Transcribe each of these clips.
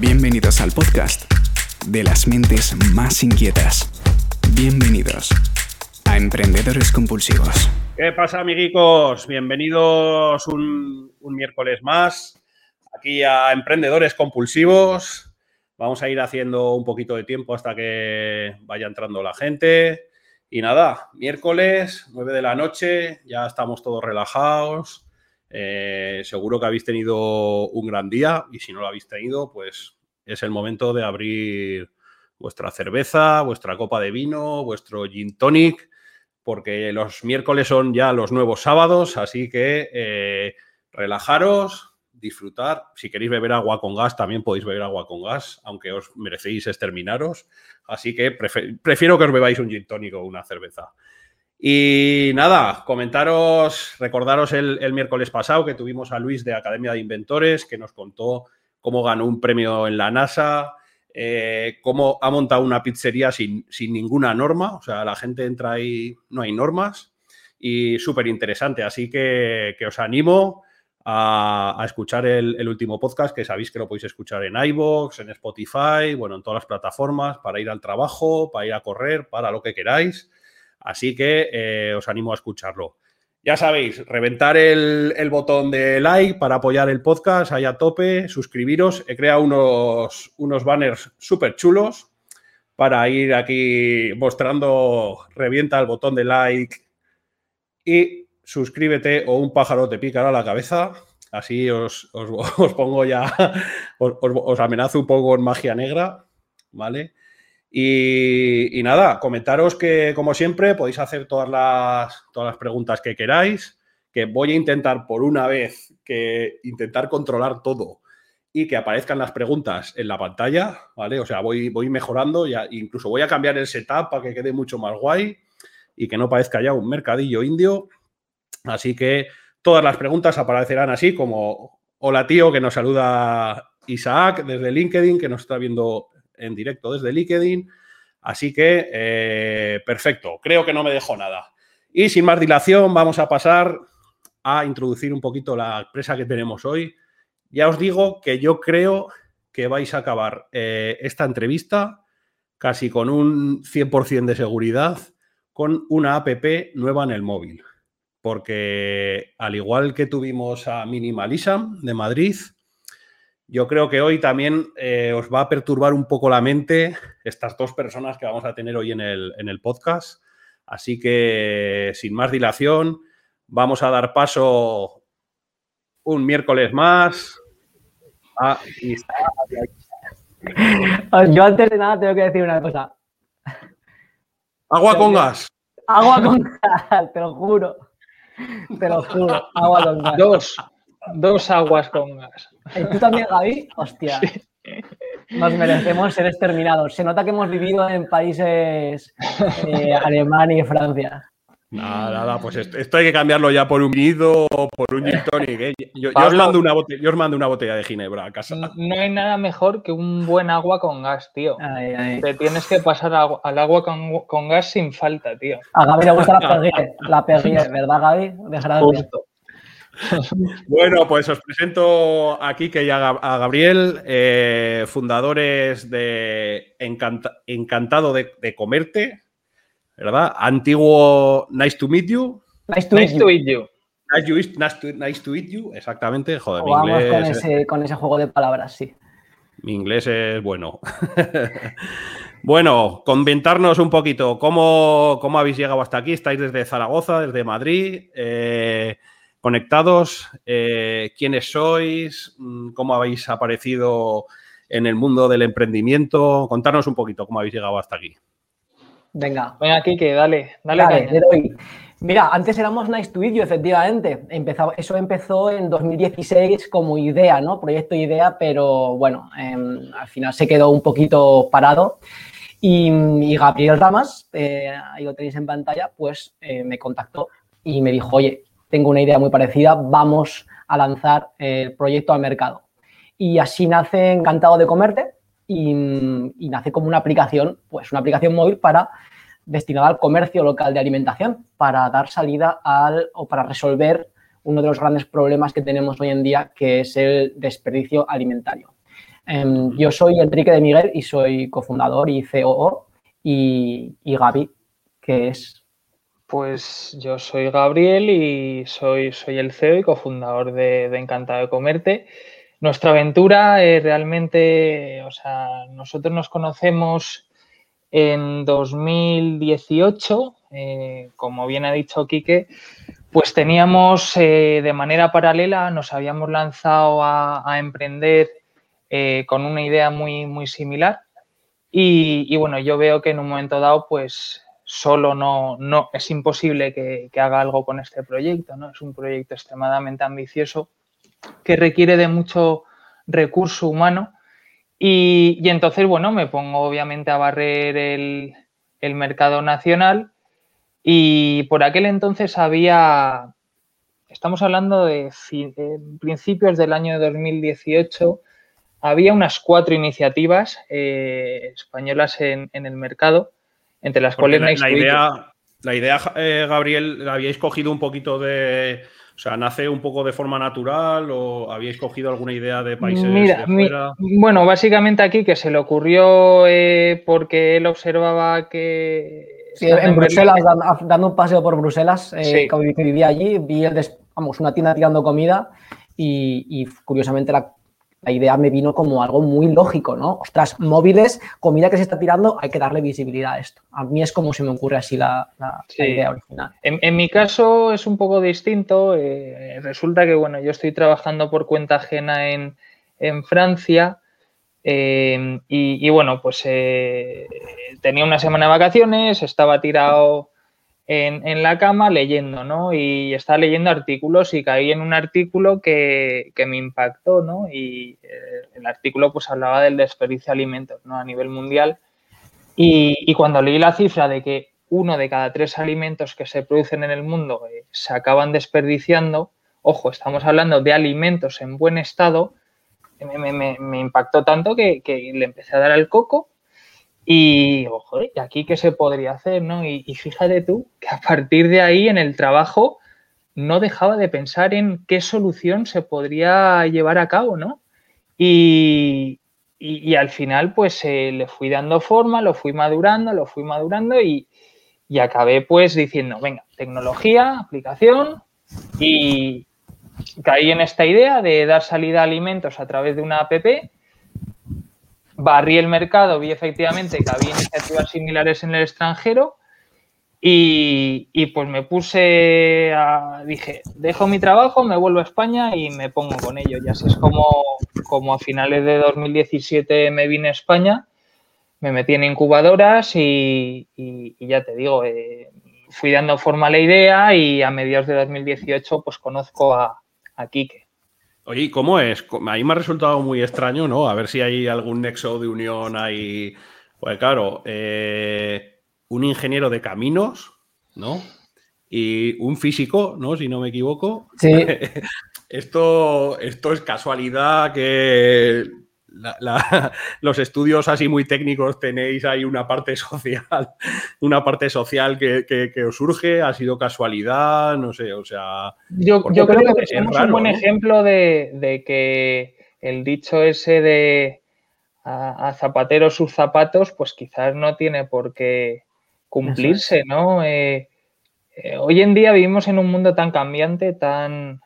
Bienvenidos al podcast de las mentes más inquietas. Bienvenidos a Emprendedores Compulsivos. ¿Qué pasa, amiguitos? Bienvenidos un, un miércoles más aquí a Emprendedores Compulsivos. Vamos a ir haciendo un poquito de tiempo hasta que vaya entrando la gente. Y nada, miércoles, 9 de la noche, ya estamos todos relajados. Eh, seguro que habéis tenido un gran día y si no lo habéis tenido, pues es el momento de abrir vuestra cerveza, vuestra copa de vino, vuestro gin tonic, porque los miércoles son ya los nuevos sábados, así que eh, relajaros, disfrutar. Si queréis beber agua con gas, también podéis beber agua con gas, aunque os merecéis exterminaros. Así que prefiero que os bebáis un gin tonic o una cerveza. Y nada, comentaros, recordaros el, miércoles pasado que tuvimos a Luis de Academia de Inventores, que nos contó cómo ganó un premio en la NASA, eh, cómo ha montado una pizzería sin, ninguna norma, o sea, la gente entra ahí, no hay normas, y súper interesante. Así que, os animo a, escuchar el, último podcast, que sabéis que lo podéis escuchar en iVoox, en Spotify, bueno, en todas las plataformas, para ir al trabajo, para ir a correr, para lo que queráis. Así que eh, os animo a escucharlo. Ya sabéis, reventar el, botón de like para apoyar el podcast ahí a tope, suscribiros. He creado unos, banners súper chulos para ir aquí mostrando, revienta el botón de like y suscríbete o un pájaro te picará la cabeza. Así os, pongo ya, os, os, amenazo un poco en magia negra, ¿vale? Y, nada, comentaros que, como siempre, podéis hacer todas las, todas las preguntas que queráis, que voy a intentar por una vez que intentar controlar todo y que aparezcan las preguntas en la pantalla, ¿vale? O sea, voy, voy mejorando, ya, incluso voy a cambiar el setup para que quede mucho más guay y que no parezca ya un mercadillo indio. Así que todas las preguntas aparecerán así como, hola tío, que nos saluda Isaac desde LinkedIn, que nos está viendo en directo desde LinkedIn. Así que, eh, perfecto, creo que no me dejo nada. Y sin más dilación, vamos a pasar a introducir un poquito la empresa que tenemos hoy. Ya os digo que yo creo que vais a acabar eh, esta entrevista casi con un 100% de seguridad con una app nueva en el móvil. Porque al igual que tuvimos a Minimalism de Madrid, yo creo que hoy también eh, os va a perturbar un poco la mente estas dos personas que vamos a tener hoy en el, podcast. Así que, sin más dilación, vamos a dar paso un miércoles más a Yo antes de nada tengo que decir una cosa. Agua con gas. Agua con gas, te lo juro. Te lo juro. Agua con gas. Dos. Dos aguas con gas. ¿Y tú también, Gaby? Hostia. Nos merecemos ser exterminados. Se nota que hemos vivido en países eh, Alemania y Francia. Nada, nada, pues esto, hay que cambiarlo ya por un nido o por un gin tonic. ¿eh? Yo, os mando una botella, yo, os mando una botella, de ginebra a casa. No, hay nada mejor que un buen agua con gas, tío. Te tienes que pasar al agua con, gas sin falta, tío. A Gaby le gusta la perrier, la perrier ¿verdad, Gaby? Dejará bueno, pues os presento aquí que ya a Gabriel, eh, fundadores de Encantado de, Comerte, ¿verdad? Antiguo Nice to Meet You. Nice to, meet, you. Nice to, meet you, exactamente. Joder, mi inglés, con, ese, juego de palabras, sí. Mi inglés es bueno. bueno, comentarnos un poquito cómo, cómo habéis llegado hasta aquí. Estáis desde Zaragoza, desde Madrid. Eh, conectados, eh, quiénes sois, mm, cómo habéis aparecido en el mundo del emprendimiento. Contarnos un poquito cómo habéis llegado hasta aquí. Venga. Venga, aquí que dale, dale. Mira, antes éramos Nice to You, efectivamente. eso empezó en 2016 como idea, ¿no? Proyecto idea, pero bueno, em, al final se quedó un poquito parado. Y, Gabriel Ramas, eh, ahí lo tenéis en pantalla, pues eh, me contactó y me dijo, oye, tengo una idea muy parecida, vamos a lanzar el proyecto al mercado. Y así nace Encantado de Comerte y, nace como una aplicación, pues una aplicación móvil para destinada al comercio local de alimentación, para dar salida al o para resolver uno de los grandes problemas que tenemos hoy en día, que es el desperdicio alimentario. Em, yo soy Enrique de Miguel y soy cofundador y COO. Y, y Gaby, que es pues yo soy Gabriel y soy, soy el CEO y cofundador de, Encantado de Comerte. Nuestra aventura es realmente, o sea, nosotros nos conocemos en 2018, eh, como bien ha dicho Quique, pues teníamos eh, de manera paralela, nos habíamos lanzado a, emprender eh, con una idea muy, muy similar. Y, bueno, yo veo que en un momento dado, pues solo no, no es imposible que, haga algo con este proyecto, ¿no? Es un proyecto extremadamente ambicioso que requiere de mucho recurso humano y, entonces, bueno, me pongo obviamente a barrer el, mercado nacional y por aquel entonces había, estamos hablando de, principios del año 2018, había unas cuatro iniciativas eh, españolas en, en el mercado entre las cuales la, idea, la idea, eh, Gabriel, la habíais cogido un poquito de. O sea, ¿nace un poco de forma natural o habíais cogido alguna idea de países Mira, bueno, básicamente aquí que se le ocurrió eh, porque él observaba que... Sí, en Bruselas, dando, un paseo por Bruselas, eh, que vivía allí, vi el vamos, una tienda tirando comida y, y curiosamente la la idea me vino como algo muy lógico, ¿no? Ostras, móviles, comida que se está tirando, hay que darle visibilidad a esto. A mí es como se me ocurre así la, idea original. En, mi caso es un poco distinto. Eh, resulta que, bueno, yo estoy trabajando por cuenta ajena en, Francia eh, y, bueno, pues eh, tenía una semana de vacaciones, estaba tirado en, la cama leyendo, ¿no? Y estaba leyendo artículos y caí en un artículo que, me impactó, ¿no? Y eh, el artículo pues hablaba del desperdicio de alimentos, ¿no? A nivel mundial. Y, cuando leí la cifra de que uno de cada tres alimentos que se producen en el mundo eh, se acaban desperdiciando, ojo, estamos hablando de alimentos en buen estado, me, impactó tanto que, que le empecé a dar al coco y, ojo, ¿y aquí qué se podría hacer? ¿no? Y, fíjate tú que a partir de ahí en el trabajo no dejaba de pensar en qué solución se podría llevar a cabo, ¿no? Y, al final, pues eh, le fui dando forma, lo fui madurando, lo fui madurando y, acabé pues diciendo, venga, tecnología, aplicación y caí en esta idea de dar salida a alimentos a través de una app barrí el mercado, vi efectivamente que había iniciativas similares en el extranjero y, pues me puse a, dije, dejo mi trabajo, me vuelvo a España y me pongo con ello. Y así es como, como a finales de 2017 me vine a España, me metí en incubadoras y, ya te digo, eh, fui dando forma a la idea y a mediados de 2018 pues conozco a, a Quique. Oye, ¿cómo es? A mí me ha resultado muy extraño, ¿no? A ver si hay algún nexo de unión ahí. Pues claro, eh, un ingeniero de caminos, ¿no? Y un físico, ¿no? Si no me equivoco. Sí. esto, esto es casualidad que los estudios así muy técnicos tenéis ahí una parte social, una parte social que, os surge, ha sido casualidad, no sé, o sea. Yo, creo que es un buen ejemplo de, que el dicho ese de a, zapatero sus zapatos, pues quizás no tiene por qué cumplirse, ¿no? Eh, eh, hoy en día vivimos en un mundo tan cambiante, tan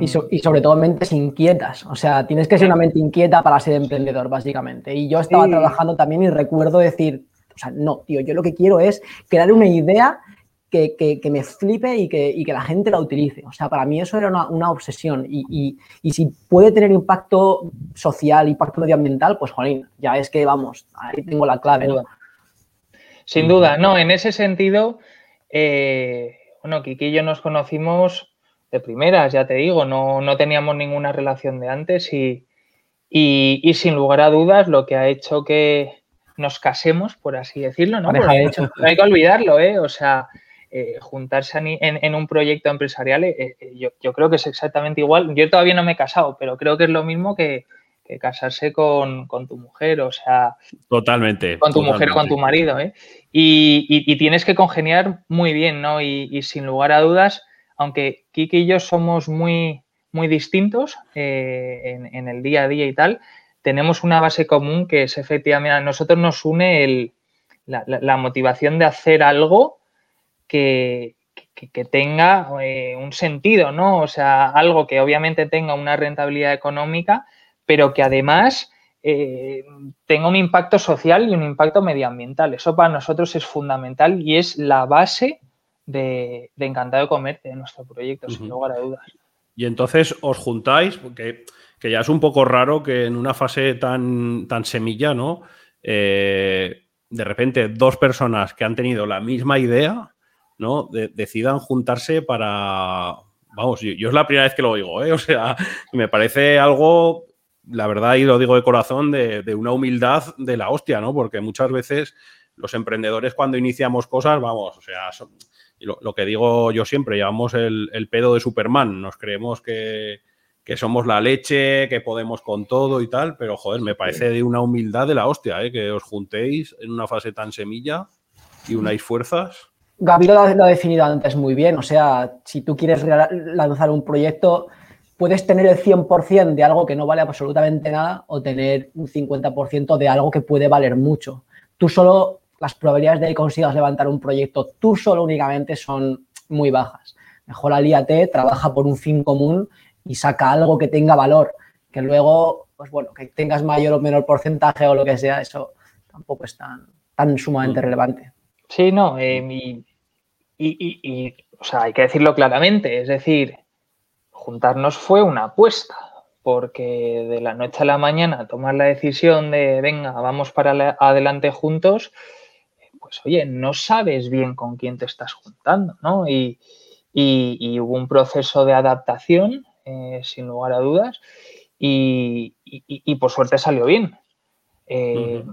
y, sobre todo mentes inquietas. O sea, tienes que ser una mente inquieta para ser emprendedor, básicamente. Y yo estaba trabajando también y recuerdo decir, o sea, no, tío, yo lo que quiero es crear una idea que, me flipe y que, que, la gente la utilice. O sea, para mí eso era una, obsesión. Y, si puede tener impacto social, impacto medioambiental, pues, jolín, ya es que, vamos, ahí tengo la clave. Sin duda, no, en ese sentido, eh, bueno, Kiki y yo nos conocimos de primeras, ya te digo, no, no teníamos ninguna relación de antes y, y, sin lugar a dudas lo que ha hecho que nos casemos, por así decirlo, ¿no? no hay que olvidarlo, ¿eh? O sea, eh, juntarse en, en, un proyecto empresarial, eh, eh, yo, yo, creo que es exactamente igual. Yo todavía no me he casado, pero creo que es lo mismo que, que casarse con, con, tu mujer, o sea... Totalmente. Con tu mujer o con tu marido, ¿eh? Y, y, y, tienes que congeniar muy bien, ¿no? Y, sin lugar a dudas aunque Kiki y yo somos muy, muy distintos eh, en, el día a día y tal, tenemos una base común que es efectivamente, a nosotros nos une la, motivación de hacer algo que, tenga eh, un sentido, ¿no? O sea, algo que obviamente tenga una rentabilidad económica, pero que además eh, tenga un impacto social y un impacto medioambiental. Eso para nosotros es fundamental y es la base de, Encantado de Comerte, de nuestro proyecto, sin lugar a dudas. Y entonces os juntáis, porque que ya es un poco raro que en una fase tan, tan semilla, ¿no? Eh, de repente dos personas que han tenido la misma idea, ¿no? decidan juntarse para... Vamos, yo, es la primera vez que lo oigo, ¿eh? O sea, me parece algo, la verdad, y lo digo de corazón, de, una humildad de la hostia, ¿no? Porque muchas veces los emprendedores cuando iniciamos cosas, vamos, o sea, lo, que digo yo siempre, llevamos el, el pedo de Superman, nos creemos que, que somos la leche, que podemos con todo y tal, pero joder, me parece de una humildad de la hostia, ¿eh? que os juntéis en una fase tan semilla y unáis fuerzas. Gaby lo, ha definido antes muy bien, o sea, si tú quieres lanzar un proyecto, puedes tener el 100% de algo que no vale absolutamente nada o tener un 50% de algo que puede valer mucho. Tú solo, las probabilidades de que consigas levantar un proyecto, tú solo únicamente son muy bajas. Mejor alíate, trabaja por un fin común y saca algo que tenga valor, que luego, pues bueno, que tengas mayor o menor porcentaje o lo que sea, eso tampoco es tan, tan sumamente mm. relevante. Sí, no, eh, y, o sea, hay que decirlo claramente, es decir, juntarnos fue una apuesta, porque de la noche a la mañana tomar la decisión de, venga, vamos para adelante juntos, pues oye, no sabes bien con quién te estás juntando, ¿no? Y, y hubo un proceso de adaptación eh, sin lugar a dudas, y, por suerte salió bien. Eh,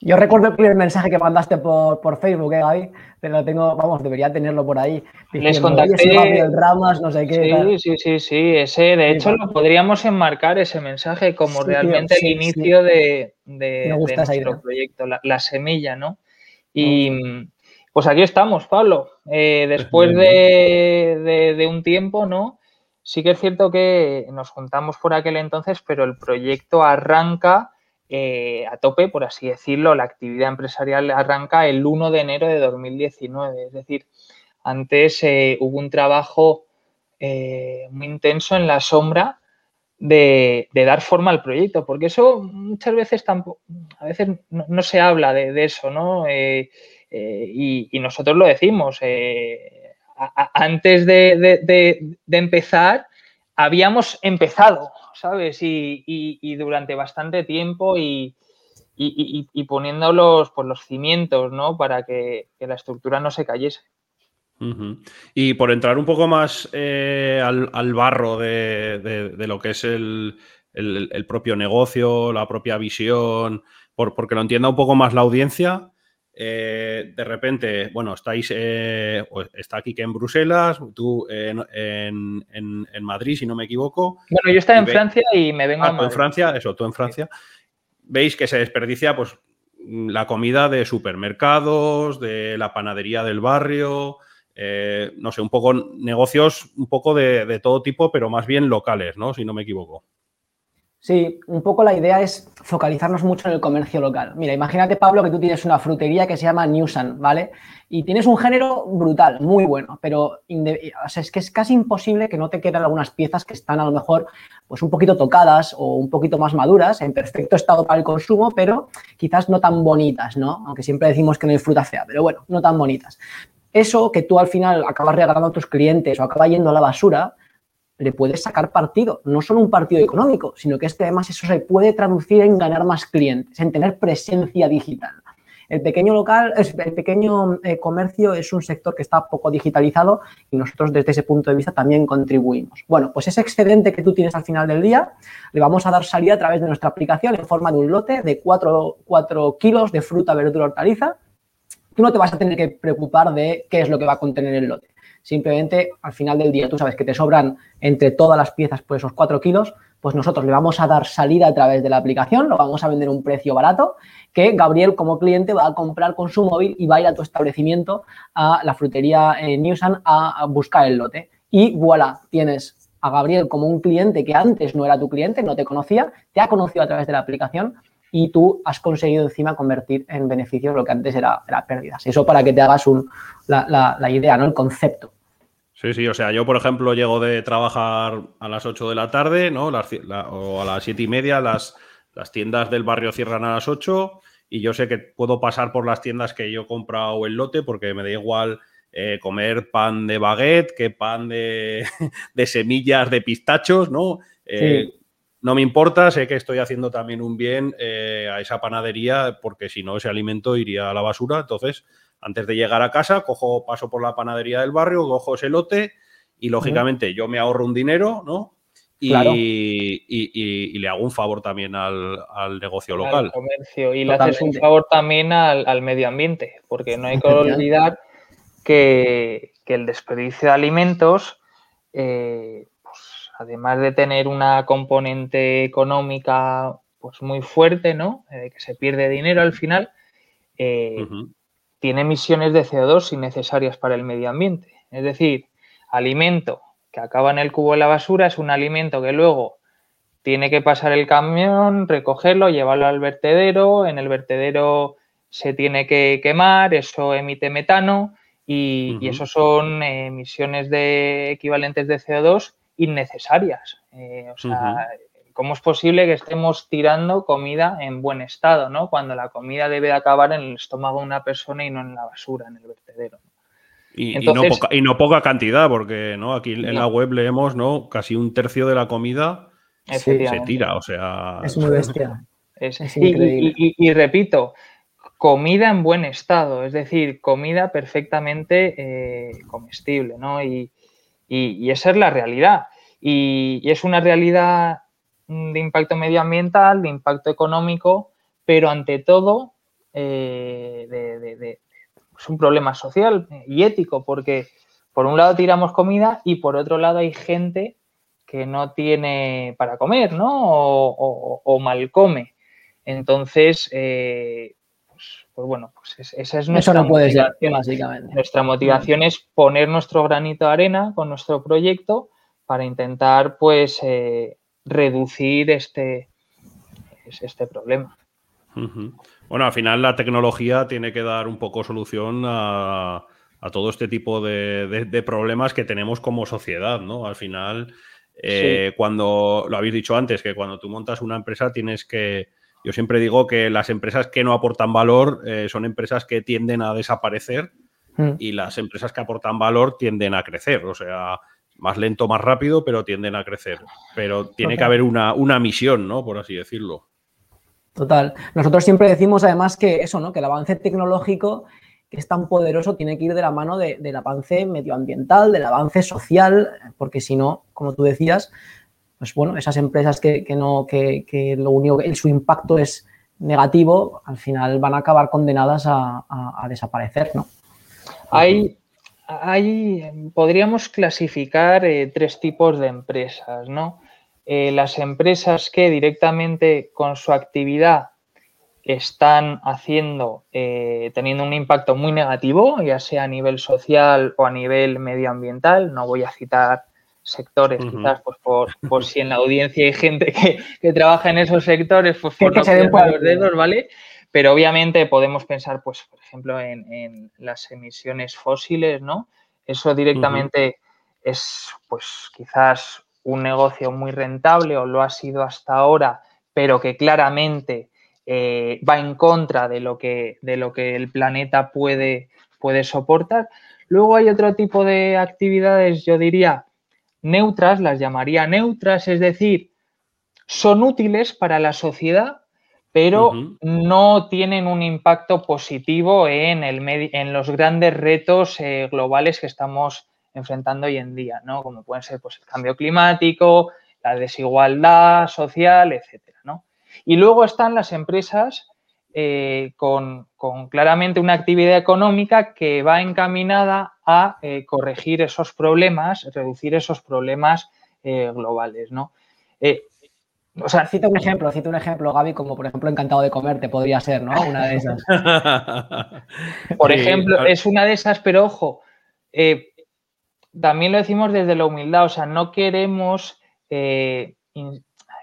Yo recuerdo el primer mensaje que mandaste por, Facebook, ¿eh, Pero lo tengo, vamos, debería tenerlo por ahí. Les contacté. El Ramas, no sé qué. Sí, sí, sí, sí. Ese, de hecho, lo podríamos enmarcar ese mensaje como realmente el inicio de, nuestro proyecto, la, semilla, ¿no? Y pues aquí estamos, Pablo. Eh, después de, un tiempo, ¿no? Sí que es cierto que nos juntamos por aquel entonces, pero el proyecto arranca eh, a tope, por así decirlo, la actividad empresarial arranca el 1 de enero de 2019. Es decir, antes eh, hubo un trabajo muy intenso en la sombra de, dar forma al proyecto, porque eso muchas veces tampoco, a veces no, se habla de, eso, ¿no? Y, y, nosotros lo decimos antes de, empezar, habíamos empezado, ¿sabes? Y, durante bastante tiempo y, poniendo los, pues, los cimientos, ¿no? Para que, la estructura no se cayese. Y por entrar un poco más eh, al, barro de, lo que es el, propio negocio, la propia visión, por, porque lo entienda un poco más la audiencia, eh, de repente, bueno, estáis, eh, está aquí que en Bruselas, tú en, Madrid, si no me equivoco. Bueno, yo estaba en Francia y me vengo ah, a en Francia, eso, tú en Francia. Veis que se desperdicia, pues, la comida de supermercados, de la panadería del barrio, eh, no sé, un poco negocios, un poco de, de todo tipo, pero más bien locales, ¿no? Si no me equivoco. Sí, un poco la idea es focalizarnos mucho en el comercio local. Mira, imagínate, Pablo, que tú tienes una frutería que se llama Newsan, ¿vale? Y tienes un género brutal, muy bueno, pero es que es casi imposible que no te queden algunas piezas que están a lo mejor pues un poquito tocadas o un poquito más maduras, en perfecto estado para el consumo, pero quizás no tan bonitas, ¿no? Aunque siempre decimos que no hay fruta fea, pero bueno, no tan bonitas. Eso que tú al final acabas regalando a tus clientes o acaba yendo a la basura, le puedes sacar partido, no solo un partido económico, sino que este además eso se puede traducir en ganar más clientes, en tener presencia digital. El pequeño local, el pequeño eh, comercio es un sector que está poco digitalizado y nosotros desde ese punto de vista también contribuimos. Bueno, pues ese excedente que tú tienes al final del día le vamos a dar salida a través de nuestra aplicación en forma de un lote de 4, 4 kilos de fruta, verdura, hortaliza. Tú no te vas a tener que preocupar de qué es lo que va a contener el lote. Simplemente al final del día tú sabes que te sobran entre todas las piezas pues esos 4 kilos, pues nosotros le vamos a dar salida a través de la aplicación, lo vamos a vender a un precio barato que Gabriel como cliente va a comprar con su móvil y va a ir a tu establecimiento, a la frutería eh, Newsan, a, buscar el lote. Y voilà, tienes a Gabriel como un cliente que antes no era tu cliente, no te conocía, te ha conocido a través de la aplicación y tú has conseguido encima convertir en beneficios lo que antes era, pérdidas. Eso para que te hagas la, idea, ¿no? El concepto. Sí, sí, o sea, yo por ejemplo llego de trabajar a las 8 de la tarde, ¿no? o a las 7 y media, las, las tiendas del barrio cierran a las 8 y yo sé que puedo pasar por las tiendas que yo he comprado el lote porque me da igual eh, comer pan de baguette que pan de, semillas de pistachos, ¿no? Eh, no me importa, sé que estoy haciendo también un bien eh, a esa panadería porque si no ese alimento iría a la basura. Entonces, antes de llegar a casa, cojo, paso por la panadería del barrio, cojo ese lote y lógicamente yo me ahorro un dinero, ¿no? Y, le hago un favor también al, negocio local. Al comercio. Y le haces un favor también al, medio ambiente, porque no hay que olvidar que, el desperdicio de alimentos, eh, además de tener una componente económica pues, muy fuerte, ¿no? Eh, que se pierde dinero al final, eh, tiene emisiones de CO2 innecesarias para el medio ambiente. Es decir, alimento que acaba en el cubo de la basura es un alimento que luego tiene que pasar el camión, recogerlo, llevarlo al vertedero, en el vertedero se tiene que quemar, eso emite metano y, eso son emisiones de equivalentes de CO2 innecesarias. Eh, o sea, ¿cómo es posible que estemos tirando comida en buen estado, ¿no? cuando la comida debe acabar en el estómago de una persona y no en la basura, en el vertedero? Y, no poca, cantidad, porque ¿no? aquí en la web leemos ¿no? casi un tercio de la comida se tira, o sea... Es muy bestia. Es, increíble. Y, repito, comida en buen estado, es decir, comida perfectamente eh, comestible, ¿no? Y, esa es la realidad. Y, es una realidad de impacto medioambiental, de impacto económico, pero ante todo eh, de, es un problema social y ético, porque por un lado tiramos comida y por otro lado hay gente que no tiene para comer, ¿no? O, mal come. Entonces, eh, pues, pues, bueno, pues esa es nuestra motivación. básicamente. Nuestra motivación es poner nuestro granito de arena con nuestro proyecto para intentar, pues, eh, reducir este, este problema. Bueno, al final la tecnología tiene que dar un poco solución a, todo este tipo de, problemas que tenemos como sociedad, ¿no? Al final, eh, cuando lo habéis dicho antes, que cuando tú montas una empresa tienes que. Yo siempre digo que las empresas que no aportan valor eh, son empresas que tienden a desaparecer mm. y las empresas que aportan valor tienden a crecer. O sea, más lento, más rápido, pero tienden a crecer. Pero tiene que haber una, una misión, ¿no? Por así decirlo. Total. Nosotros siempre decimos además que eso, ¿no? Que el avance tecnológico que es tan poderoso tiene que ir de la mano del avance medioambiental, del avance social, porque si no, como tú decías, pues bueno, esas empresas que, no, que, lo único, su impacto es negativo, al final van a acabar condenadas a, desaparecer, ¿no? Hay, hay, podríamos clasificar eh, tres tipos de empresas, ¿no? Eh, las empresas que directamente con su actividad están haciendo, eh, teniendo un impacto muy negativo, ya sea a nivel social o a nivel medioambiental. No voy a citar sectores, quizás pues por, si en la audiencia hay gente que, trabaja en esos sectores, pues por no se los dedos, ¿vale? Pero obviamente podemos pensar, pues, por ejemplo, en, las emisiones fósiles, ¿no? Eso directamente es, pues, quizás un negocio muy rentable o lo ha sido hasta ahora, pero que claramente eh, va en contra de lo que, de lo que el planeta puede, puede soportar. Luego hay otro tipo de actividades, yo diría, neutras, las llamaría neutras, es decir, son útiles para la sociedad, pero no tienen un impacto positivo en, el en los grandes retos eh, globales que estamos enfrentando hoy en día, ¿no? Como pueden ser pues, el cambio climático, la desigualdad social, etcétera, ¿no? Y luego están las empresas eh, con, claramente una actividad económica que va encaminada a eh, corregir esos problemas, reducir esos problemas eh, globales, ¿no? o sea, cita un ejemplo, cita un ejemplo, Gaby, como por ejemplo encantado de comerte, podría ser, ¿no? Una de esas. por ejemplo, es una de esas, pero ojo, también lo decimos desde la humildad, o sea, no queremos eh,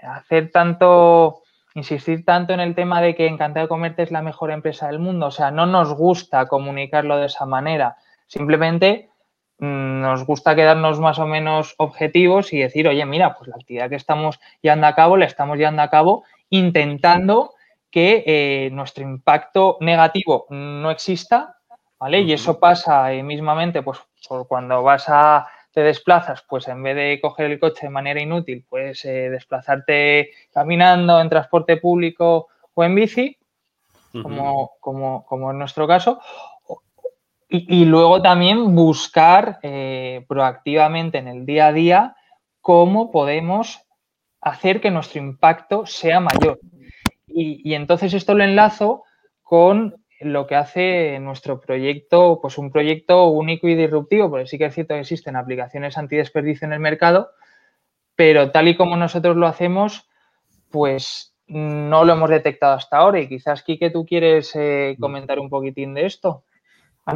hacer tanto, insistir tanto en el tema de que Encantado de Comerte es la mejor empresa del mundo, o sea, no nos gusta comunicarlo de esa manera, simplemente mm, nos gusta quedarnos más o menos objetivos y decir, oye, mira, pues la actividad que estamos llevando a cabo, la estamos llevando a cabo intentando que eh, nuestro impacto negativo no exista, ¿vale? Y eso pasa eh, mismamente, pues, por cuando vas a, te desplazas, pues en vez de coger el coche de manera inútil, pues desplazarte caminando en transporte público o en bici, como, como, como, en nuestro caso. Y, luego también buscar eh, proactivamente en el día a día cómo podemos hacer que nuestro impacto sea mayor. Y, entonces esto lo enlazo con lo que hace nuestro proyecto, pues un proyecto único y disruptivo, porque sí que es cierto que existen aplicaciones antidesperdicio en el mercado, pero tal y como nosotros lo hacemos, pues no lo hemos detectado hasta ahora. Y quizás, Quique, tú quieres eh, comentar un poquitín de esto.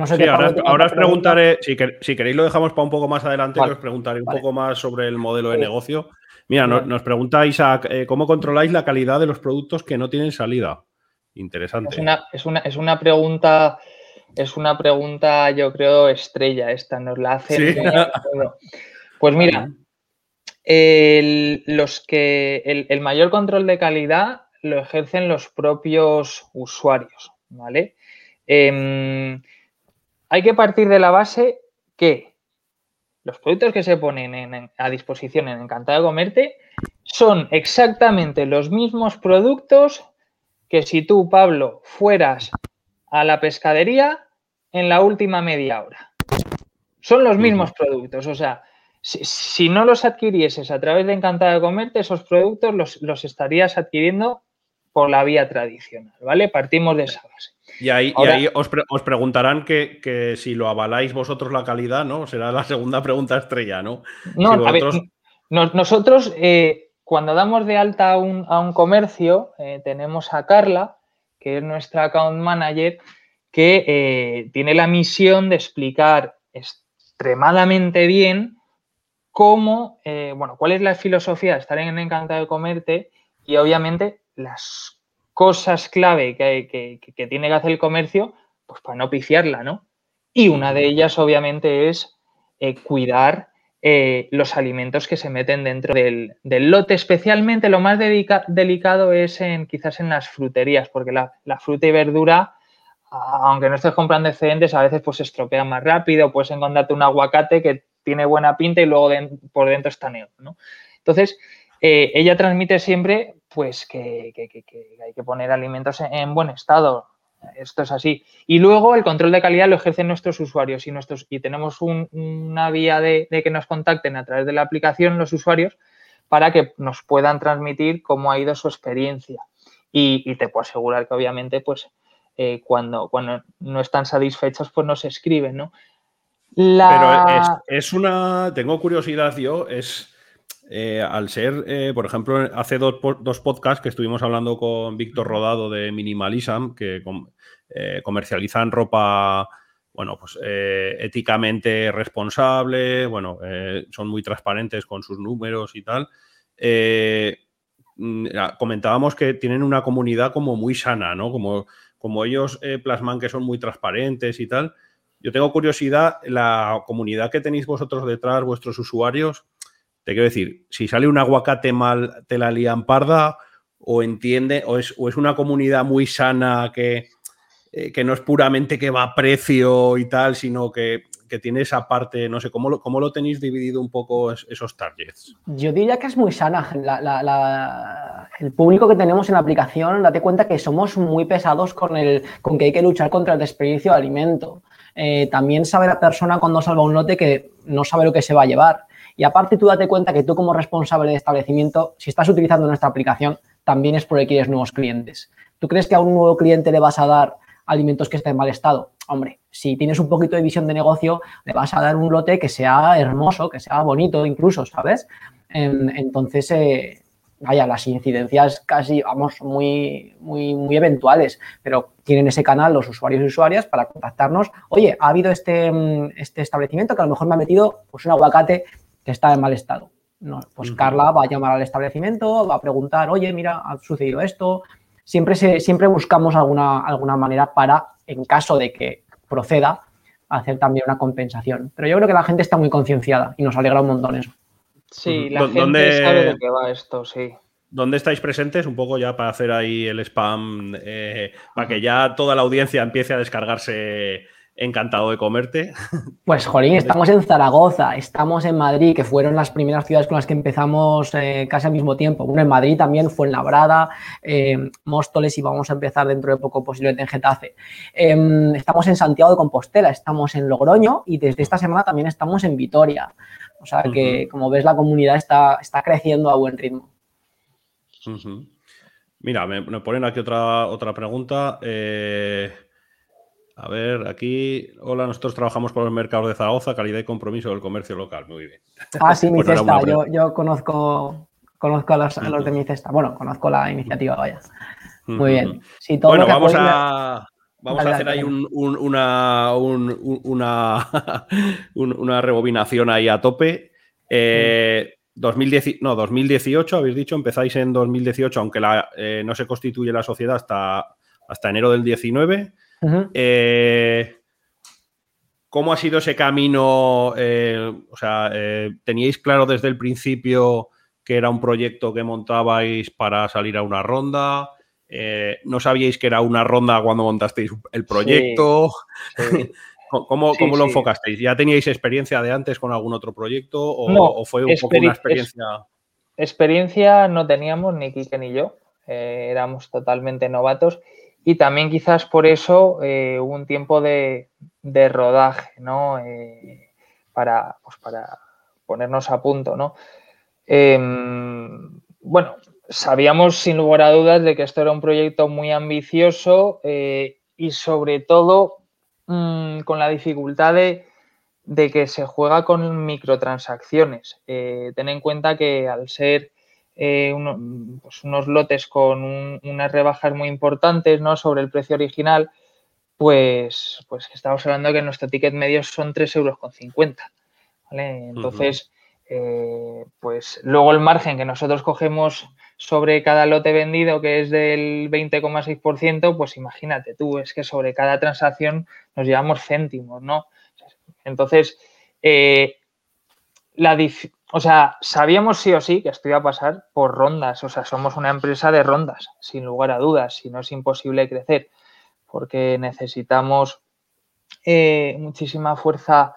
Sí, ahora, os preguntaré, si, queréis lo dejamos para un poco más adelante, os preguntaré un poco más sobre el modelo de negocio. Mira, nos, pregunta Isaac, eh, ¿cómo controláis la calidad de los productos que no tienen salida? Interesante. Es una, pregunta, es una pregunta, yo creo, estrella esta, nos la hace. Pues mira, el, los que el, mayor control de calidad lo ejercen los propios usuarios, ¿vale? Em, hay que partir de la base que los productos que se ponen a disposición en Encantado de Comerte son exactamente los mismos productos que si tú, Pablo, fueras a la pescadería en la última media hora. Son los mismos productos, o sea, si, no los adquirieses a través de Encantado de Comerte, esos productos los, los estarías adquiriendo por la vía tradicional, ¿vale? Partimos de esa base. Y ahí, os, preguntarán que, si lo avaláis vosotros la calidad, ¿no? Será la segunda pregunta estrella, ¿no? No, nosotros eh, cuando damos de alta a un, comercio, eh, tenemos a Carla, que es nuestra account manager, que eh, tiene la misión de explicar extremadamente bien cómo, bueno, cuál es la filosofía de estar en Encantado de Comerte y obviamente las cosas clave que, tiene que hacer el comercio, pues para no pifiarla, ¿no? Y una de ellas, obviamente, es eh, cuidar eh, los alimentos que se meten dentro del, lote. Especialmente lo más delicado es en quizás en las fruterías, porque la, fruta y verdura, aunque no estés comprando excedentes, a veces pues se estropea más rápido. Puedes encontrarte un aguacate que tiene buena pinta y luego por dentro está negro, ¿no? Entonces, eh, ella transmite siempre pues que, hay que poner alimentos en, buen estado. Esto es así. Y luego el control de calidad lo ejercen nuestros usuarios y, nuestros, y tenemos una vía de, que nos contacten a través de la aplicación los usuarios para que nos puedan transmitir cómo ha ido su experiencia. Y, te puedo asegurar que obviamente pues eh, cuando, cuando no están satisfechos pues nos escriben, ¿no? Pero es, una, tengo curiosidad yo, es eh, al ser, eh, por ejemplo, hace dos, podcasts que estuvimos hablando con Víctor Rodado de Minimalism, que eh, comercializan ropa, bueno, pues éticamente responsable, bueno, son muy transparentes con sus números y tal. Mm, comentábamos que tienen una comunidad como muy sana, ¿no? Como, como ellos plasman que son muy transparentes y tal. Yo tengo curiosidad, la comunidad que tenéis vosotros detrás, vuestros usuarios, te quiero decir, si sale un aguacate mal, te la lían parda, o entiende, o es, una comunidad muy sana que, eh, que, no es puramente que va a precio y tal, sino que, tiene esa parte, no sé, ¿cómo lo, cómo lo tenéis dividido un poco esos targets? Yo diría que es muy sana. el público que tenemos en la aplicación, date cuenta que somos muy pesados con, el, con que hay que luchar contra el desperdicio de alimento. Eh, también sabe la persona cuando salva un lote que no sabe lo que se va a llevar. Y aparte tú date cuenta que tú como responsable de establecimiento, si estás utilizando nuestra aplicación, también es porque quieres nuevos clientes. ¿Tú crees que a un nuevo cliente le vas a dar alimentos que estén en mal estado? Hombre, si tienes un poquito de visión de negocio, le vas a dar un lote que sea hermoso, que sea bonito incluso, ¿sabes? Entonces, eh, vaya, las incidencias casi, vamos, muy, muy, muy eventuales, pero tienen ese canal los usuarios y usuarias para contactarnos. Oye, ha habido este, mm, este establecimiento que a lo mejor me ha metido pues, un aguacate que está en mal estado. No, pues Carla va a llamar al establecimiento, va a preguntar, oye, mira, ha sucedido esto. Siempre, se, siempre buscamos alguna, alguna manera para, en caso de que proceda, hacer también una compensación. Pero yo creo que la gente está muy concienciada y nos alegra un montón eso. Sí, la gente sabe de qué va esto, sí. ¿Dónde estáis presentes? Un poco ya para hacer ahí el spam, eh, para que ya toda la audiencia empiece a descargarse encantado de comerte. Pues, Jolín, estamos en Zaragoza, estamos en Madrid, que fueron las primeras ciudades con las que empezamos eh, casi al mismo tiempo. Bueno, en Madrid también fue en Labrada, eh, Móstoles y vamos a empezar dentro de poco posiblemente en Getafe. Em, estamos en Santiago de Compostela, estamos en Logroño y desde esta semana también estamos en Vitoria. O sea que, como ves, la comunidad está, está creciendo a buen ritmo. Mira, me, ponen aquí otra, otra pregunta. Eh, a ver, aquí. Hola, nosotros trabajamos con los mercados de Zaragoza, calidad y compromiso del comercio local. Muy bien. Ah, sí, mi pues cesta. Yo, conozco, conozco a los, de mi cesta. Bueno, conozco la iniciativa, vaya. Muy bien. bueno, vamos a. Vamos a hacer ahí una, una, rebobinación ahí a tope. 2010, eh, no, 2018, habéis dicho, empezáis en 2018, aunque la, eh, no se constituye la sociedad hasta, hasta enero del 19. Eh, ¿Cómo ha sido ese camino? o sea, ¿teníais claro desde el principio que era un proyecto que montabais para salir a una ronda? Eh, no sabíais que era una ronda cuando montasteis el proyecto. ¿Cómo, lo enfocasteis? ¿Ya teníais experiencia de antes con algún otro proyecto o, fue un poco una experiencia? experiencia no teníamos ni Kike ni yo, eh, éramos totalmente novatos y también quizás por eso eh, hubo un tiempo de, rodaje, ¿no? para, pues para ponernos a punto, ¿no? Em, bueno, sabíamos sin lugar a dudas de que esto era un proyecto muy ambicioso eh, y sobre todo mm, con la dificultad de, que se juega con microtransacciones. Eh, ten en cuenta que al ser eh, pues unos lotes con unas rebajas muy importantes ¿no? sobre el precio original, pues, pues estamos hablando de que nuestro ticket medio son 3,50 euros. ¿vale? Entonces, pues luego el margen que nosotros cogemos sobre cada lote vendido, que es del 20,6%, pues imagínate tú, es que sobre cada transacción nos llevamos céntimos, ¿no? Entonces, eh, la o sea, sabíamos sí o sí que esto iba a pasar por rondas, o sea, somos una empresa de rondas, sin lugar a dudas, si no es imposible crecer, porque necesitamos eh, muchísima fuerza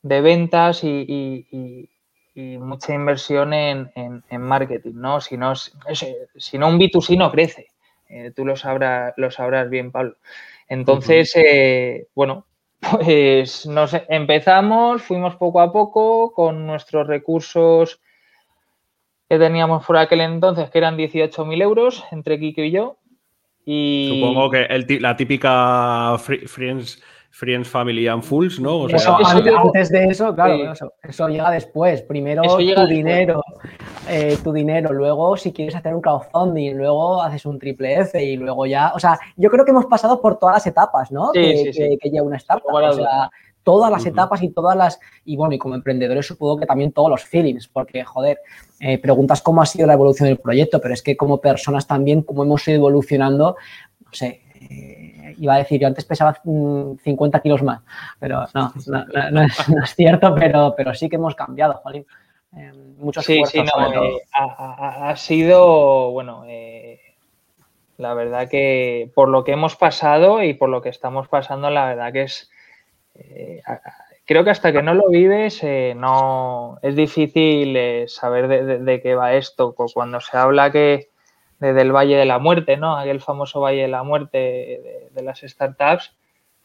de ventas y, y mucha inversión en, marketing, ¿no? Si no, si no un B2C no crece. Eh, tú lo sabrás, lo sabrás bien, Pablo. Entonces, eh, bueno, pues nos empezamos, fuimos poco a poco con nuestros recursos que teníamos por aquel entonces, que eran 18.000 euros entre Kiko y yo. Y... Supongo que la típica Friends Friends, Family and Fools, ¿no? antes, de eso, claro, eso, llega después. Primero tu dinero, eh, tu dinero, luego si quieres hacer un crowdfunding, luego haces un triple F y luego ya, o sea, yo creo que hemos pasado por todas las etapas, ¿no? que, lleva una startup. O sea, todas las etapas y todas las, y bueno, y como emprendedores supongo que también todos los feelings, porque, joder, eh, preguntas cómo ha sido la evolución del proyecto, pero es que como personas también, cómo hemos ido evolucionando, no sé, eh, iba a decir, yo antes pesaba 50 mm, kilos más, pero no, no, es, cierto, pero, pero sí que hemos cambiado, Jolín. Eh, muchos sí, sí, no, eh, ha, sido, bueno, la verdad que por lo que hemos pasado y por lo que estamos pasando, la verdad que es, creo que hasta que no lo vives, no, es difícil saber de qué va esto. Cuando se habla que desde el Valle de la Muerte, ¿no? Aquel famoso Valle de la Muerte de, las startups.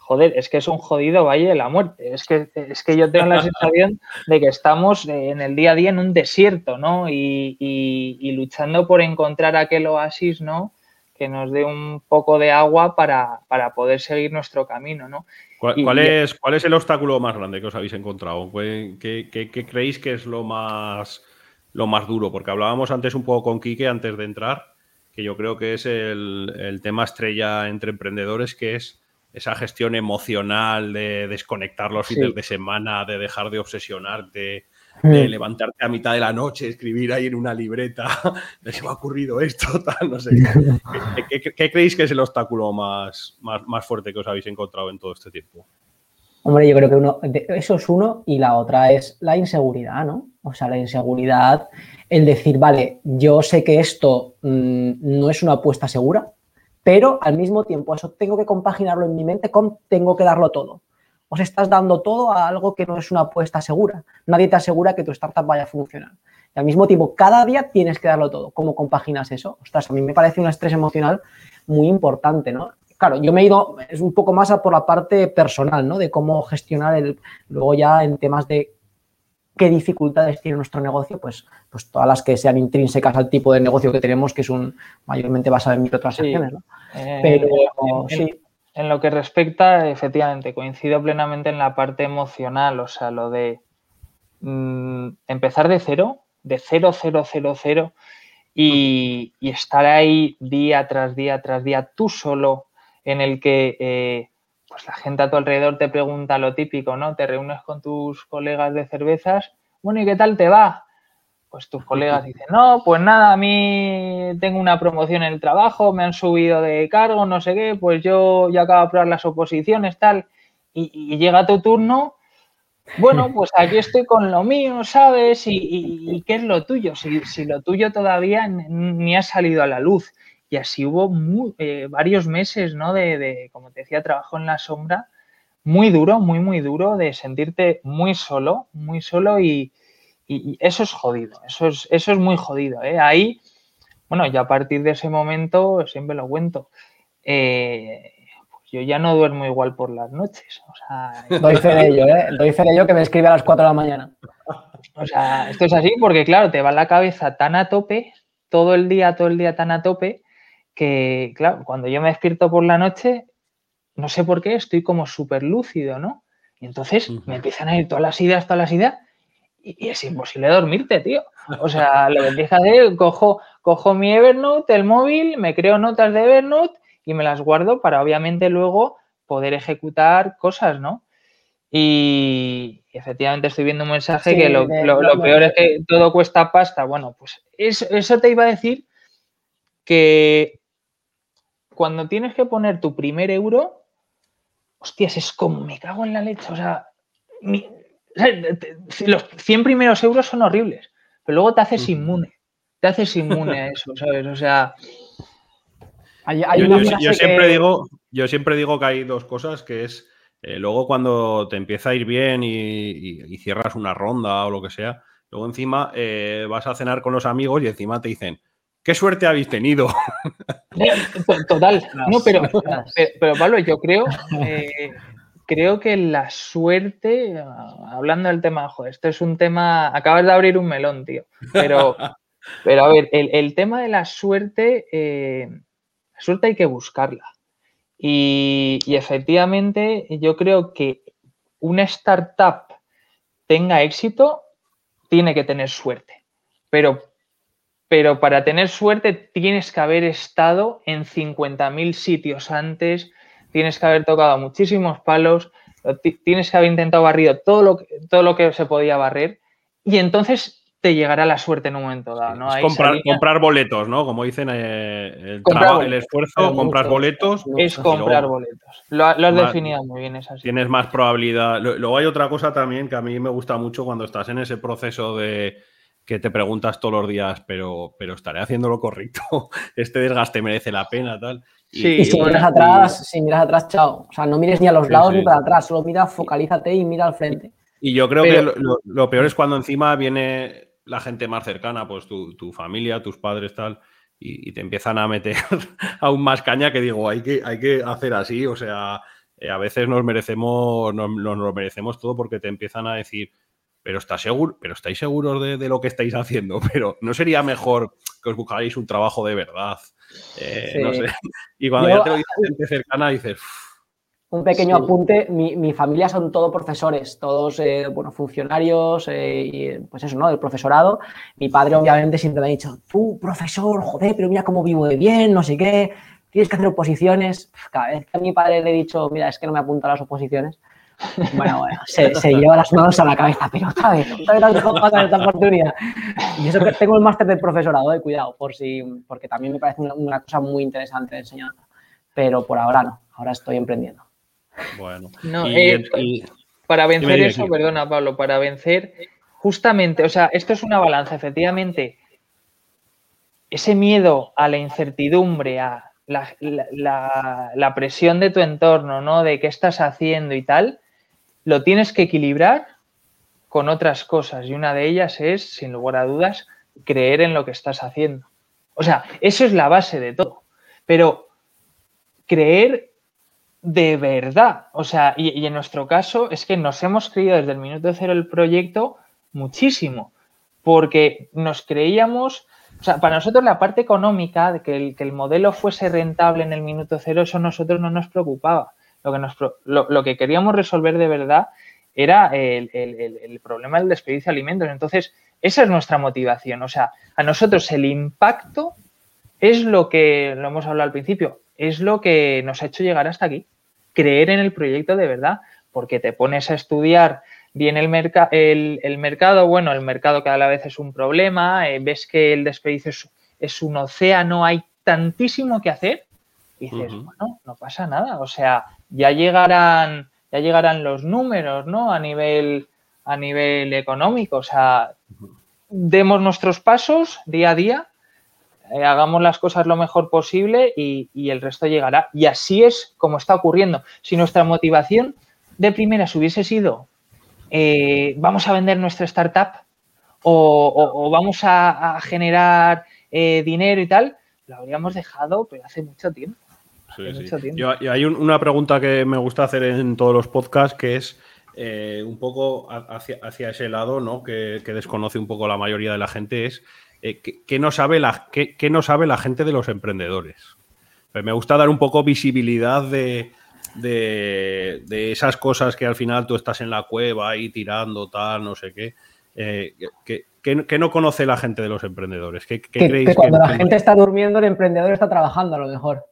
Joder, es que es un jodido Valle de la Muerte. Es que, es que yo tengo la sensación de que estamos en el día a día en un desierto, ¿no? Y, luchando por encontrar aquel oasis, ¿no? Que nos dé un poco de agua para, poder seguir nuestro camino, ¿no? ¿Cuál, es, ¿Cuál es el obstáculo más grande que os habéis encontrado? ¿Qué, qué creéis que es lo más lo más duro? Porque hablábamos antes un poco con Quique antes de entrar, que yo creo que es el, tema estrella entre emprendedores, que es esa gestión emocional de desconectar los fines de semana, de dejar de obsesionarte, de levantarte a mitad de la noche, escribir ahí en una libreta, de se me ha ocurrido esto, tal, no sé. ¿Qué, creéis que es el obstáculo más, más, más, fuerte que os habéis encontrado en todo este tiempo? Hombre, yo creo que uno, eso es uno y la otra es la inseguridad, ¿no? O sea, la inseguridad, el decir, vale, yo sé que esto mm, no es una apuesta segura, pero al mismo tiempo eso tengo que compaginarlo en mi mente con tengo que darlo todo os estás dando todo a algo que no es una apuesta segura. Nadie te asegura que tu startup vaya a funcionar. Y al mismo tiempo, cada día tienes que darlo todo. ¿Cómo compaginas eso? Ostras, a mí me parece un estrés emocional muy importante, ¿no? Claro, yo me he ido, es un poco más por la parte personal, ¿no? De cómo gestionar el, luego ya en temas de qué dificultades tiene nuestro negocio, pues, pues todas las que sean intrínsecas al tipo de negocio que tenemos, que es un mayormente basado en microtransacciones, ¿no? Eh, Pero sí. En lo que respecta, efectivamente, coincido plenamente en la parte emocional, o sea, lo de mm, empezar de cero, de cero, cero, cero, cero, y, estar ahí día tras día tras día, tú solo, en el que eh, pues la gente a tu alrededor te pregunta lo típico, ¿no? Te reúnes con tus colegas de cervezas, bueno, ¿y qué tal te va? pues tus colegas dicen, no, pues nada, a mí tengo una promoción en el trabajo, me han subido de cargo, no sé qué, pues yo ya acabo de probar las oposiciones, tal, y, llega tu turno, bueno, pues aquí estoy con lo mío, ¿sabes? ¿Y, qué es lo tuyo? Si, lo tuyo todavía ni ha salido a la luz. Y así hubo eh, varios meses, ¿no? De, de, como te decía, trabajo en la sombra, muy duro, muy, muy duro, de sentirte muy solo, muy solo y, y, eso es jodido, eso es, eso es muy jodido. ¿eh? Ahí, bueno, ya a partir de ese momento, siempre lo cuento, eh, pues yo ya no duermo igual por las noches. O sea, Doy fe de ello, ¿eh? Doy fe de ello que me escribe a las 4 de la mañana. O sea, esto es así porque, claro, te va la cabeza tan a tope, todo el día, todo el día tan a tope, que, claro, cuando yo me despierto por la noche, no sé por qué, estoy como súper lúcido, ¿no? Y entonces me empiezan a ir todas las ideas, todas las ideas, y, es imposible dormirte, tío. O sea, lo que empiezo a hacer, cojo, cojo mi Evernote, el móvil, me creo notas de Evernote y me las guardo para obviamente luego poder ejecutar cosas, ¿no? Y efectivamente estoy viendo un mensaje que lo, peor es que todo cuesta pasta. Bueno, pues eso, eso te iba a decir que cuando tienes que poner tu primer euro, hostias, es como me cago en la leche. O sea, mi, los 100 primeros euros son horribles, pero luego te haces inmune. Te haces inmune a eso, ¿sabes? O sea. yo, siempre digo, yo siempre digo que hay dos cosas, que es eh, luego cuando te empieza a ir bien y, cierras una ronda o lo que sea, luego encima eh, vas a cenar con los amigos y encima te dicen, ¿qué suerte habéis tenido? Total. No, pero, pero, Pablo, yo creo creo que la suerte, hablando del tema, joder, esto es un tema, acabas de abrir un melón, tío, pero, pero a ver, el, tema de la suerte, eh, la suerte hay que buscarla. Y, efectivamente, yo creo que una startup tenga éxito, tiene que tener suerte. Pero, pero para tener suerte tienes que haber estado en 50.000 sitios antes, tienes que haber tocado muchísimos palos, tienes que haber intentado barrido todo lo, que, todo lo que se podía barrer y entonces te llegará la suerte en un momento dado. ¿no? comprar, boletos, ¿no? Como dicen, eh, el, esfuerzo, comprar boletos. Es comprar boletos. Lo, has definido muy bien, es así. Tienes más probabilidad. Luego hay otra cosa también que a mí me gusta mucho cuando estás en ese proceso de que te preguntas todos los días, pero, pero estaré haciendo lo correcto, este desgaste merece la pena, tal. Y, si miras atrás, si miras atrás, chao. O sea, no mires ni a los lados ni para atrás, solo mira, focalízate y mira al frente. Y yo creo que lo, peor es cuando encima viene la gente más cercana, pues tu, familia, tus padres, tal, y, te empiezan a meter aún más caña que digo, hay que, hay que hacer así, o sea, eh, a veces nos merecemos, nos, lo merecemos todo porque te empiezan a decir, pero está seguro, pero estáis seguros de, de, lo que estáis haciendo, pero no sería mejor que os buscarais un trabajo de verdad. Eh, no sé. Y cuando ya te lo dice gente cercana, dices. Un pequeño apunte, mi, familia son todos profesores, todos eh, bueno, funcionarios, eh, y, pues eso, ¿no? Del profesorado. Mi padre obviamente siempre me ha dicho, tú, profesor, joder, pero mira cómo vivo de bien, no sé qué, tienes que hacer oposiciones. Cada vez que a mi padre le he dicho, mira, es que no me apunto a las oposiciones, bueno, bueno, se, lleva las manos a la cabeza, pero otra vez, otra vez has dejado pasar esta oportunidad. Y eso que tengo el máster de profesorado, eh, cuidado, por si, porque también me parece una, cosa muy interesante de enseñanza. Pero por ahora no, ahora estoy emprendiendo. Bueno, eh, para vencer eso, perdona Pablo, para vencer justamente, o sea, esto es una balanza, efectivamente, ese miedo a la incertidumbre, a la, la, presión de tu entorno, ¿no? De qué estás haciendo y tal, lo tienes que equilibrar con otras cosas y una de ellas es, sin lugar a dudas, creer en lo que estás haciendo. O sea, eso es la base de todo. Pero creer de verdad. O sea, y, en nuestro caso es que nos hemos creído desde el minuto cero el proyecto muchísimo, porque nos creíamos, o sea, para nosotros la parte económica, de que el, que el modelo fuese rentable en el minuto cero, eso a nosotros no nos preocupaba. Lo que, nos, lo, que queríamos resolver de verdad era el, el, problema del desperdicio de alimentos. Entonces, esa es nuestra motivación. O sea, a nosotros el impacto es lo que, lo hemos hablado al principio, es lo que nos ha hecho llegar hasta aquí. Creer en el proyecto de verdad, porque te pones a estudiar bien el, el, mercado, bueno, el mercado cada vez es un problema, eh, ves que el desperdicio es, un océano, hay tantísimo que hacer, y dices, bueno, no pasa nada, o sea, ya llegarán, ya llegarán los números, ¿no? A nivel, a nivel económico. O sea, demos nuestros pasos día a día, eh, hagamos las cosas lo mejor posible y, el resto llegará. Y así es como está ocurriendo. Si nuestra motivación de primeras hubiese sido eh, vamos a vender nuestra startup o, vamos a, generar eh, dinero y tal, lo habríamos dejado pero hace mucho tiempo. Sí, hay una pregunta que me gusta hacer en todos los podcasts que es eh, un poco hacia, ese lado, ¿no? Que, desconoce un poco la mayoría de la gente, es eh, ¿qué, no sabe la, no sabe la gente de los emprendedores? Pues me gusta dar un poco visibilidad de, de, esas cosas que al final tú estás en la cueva ahí tirando, tal, no sé qué. Eh, que, no conoce la gente de los emprendedores? ¿Qué, creéis que cuando la gente está durmiendo, el emprendedor está trabajando a lo mejor.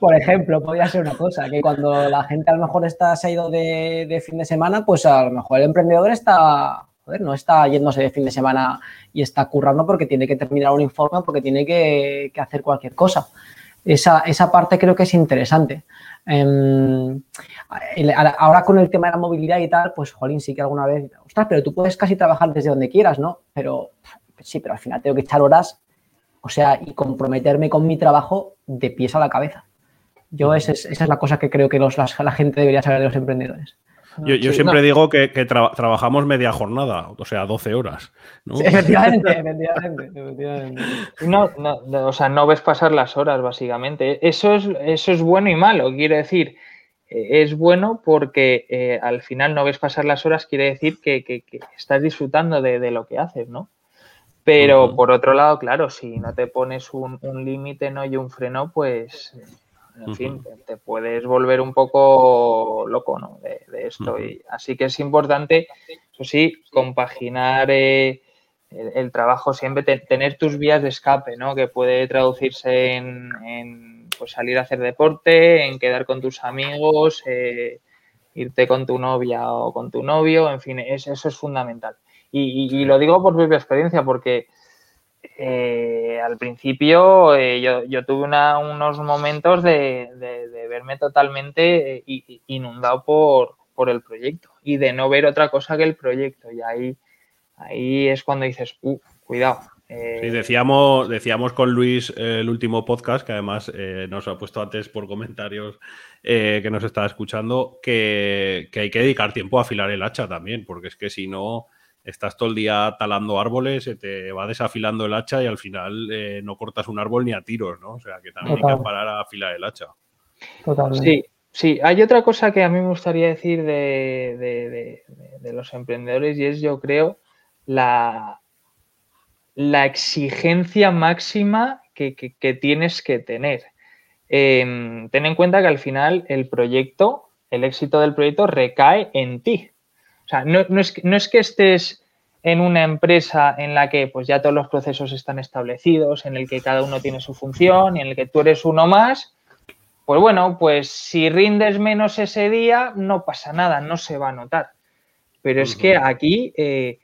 Por ejemplo, podría ser una cosa, que cuando la gente a lo mejor está, se de, fin de semana, pues a lo mejor el emprendedor está, no está yéndose de fin de semana y está currando porque tiene que terminar un informe, porque tiene que, hacer cualquier cosa. Esa, parte creo que es interesante. Em, ahora con el tema de la movilidad y tal, pues, jolín, sí que alguna vez, ostras, pero tú puedes casi trabajar desde donde quieras, ¿no? Pero sí, pero al final tengo que echar horas o sea, y comprometerme con mi trabajo de pies a la cabeza. Yo esa es, la cosa que creo que los, la, gente debería saber de los emprendedores. Yo, siempre digo que, trabajamos media jornada, o sea, 12 horas. efectivamente, efectivamente, No, o sea, no ves pasar las horas, básicamente. Eso es, eso es bueno y malo. Quiere decir, eh, es bueno porque eh, al final no ves pasar las horas, quiere decir que, estás disfrutando de, de, lo que haces, ¿no? Pero por otro lado, claro, si no te pones un, límite ¿no? y un freno, pues, en fin, te, puedes volver un poco loco ¿no? de, esto. y, así que es importante, eso sí, compaginar eh, el, trabajo siempre, tener tus vías de escape, ¿no? que puede traducirse en, pues, salir a hacer deporte, en quedar con tus amigos, eh, irte con tu novia o con tu novio, en fin, eso es fundamental. Y, lo digo por propia experiencia, porque eh, al principio eh, yo, tuve unos momentos de, verme totalmente eh, inundado por, el proyecto y de no ver otra cosa que el proyecto. Y ahí, ahí es cuando dices, uh, cuidado. Sí, decíamos, decíamos con Luis el último podcast, que además nos ha puesto antes por comentarios que nos estaba escuchando, que, que hay que dedicar tiempo a afilar el hacha también, porque es que si no estás todo el día talando árboles, se te va desafilando el hacha y al final eh, no cortas un árbol ni a tiros, ¿no? O sea, que también hay que parar a afilar el hacha. Totalmente. Sí, sí. Hay otra cosa que a mí me gustaría decir de, los emprendedores y es, yo creo, la, la exigencia máxima que, tienes que tener. em, ten en cuenta que al final el proyecto, el éxito del proyecto recae en ti. O sea, no, es, no es que estés en una empresa en la que pues ya todos los procesos están establecidos, en el que cada uno tiene su función y en el que tú eres uno más, pues bueno, pues si rindes menos ese día, no pasa nada, no se va a notar. Pero es que aquí eh,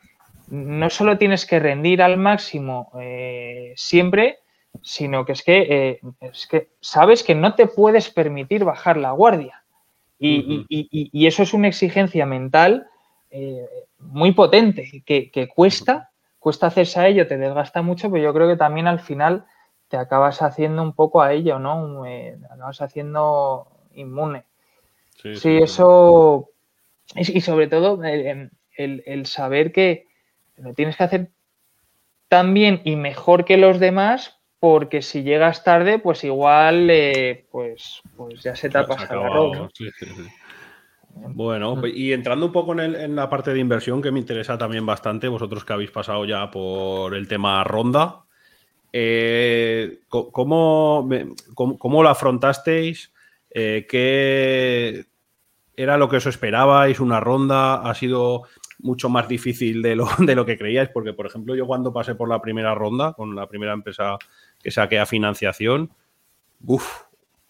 no solo tienes que rendir al máximo eh, siempre, sino que es que, eh, es que sabes que no te puedes permitir bajar la guardia. Y, eso es una exigencia mental muy potente, que, cuesta, cuesta hacerse a ello, te desgasta mucho, pero yo creo que también al final te acabas haciendo un poco a ello, ¿no? te acabas haciendo inmune. Sí, eso. Y, sobre todo el, saber que lo tienes que hacer tan bien y mejor que los demás, porque si llegas tarde, pues igual eh, pues, pues ya se te ha pasado la bueno, y entrando un poco en, la parte de inversión que me interesa también bastante, vosotros que habéis pasado ya por el tema ronda, eh, ¿cómo, cómo, lo afrontasteis? Eh, ¿Qué era lo que os esperabais? ¿Una ronda? ¿Ha sido mucho más difícil de lo, de lo que creíais? Porque, por ejemplo, yo cuando pasé por la primera ronda, con la primera empresa que saqué a financiación, uff,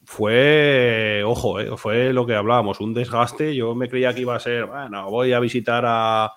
fue, ojo, eh, fue lo que hablábamos, un desgaste. Yo me creía que iba a ser, bueno, voy a visitar a,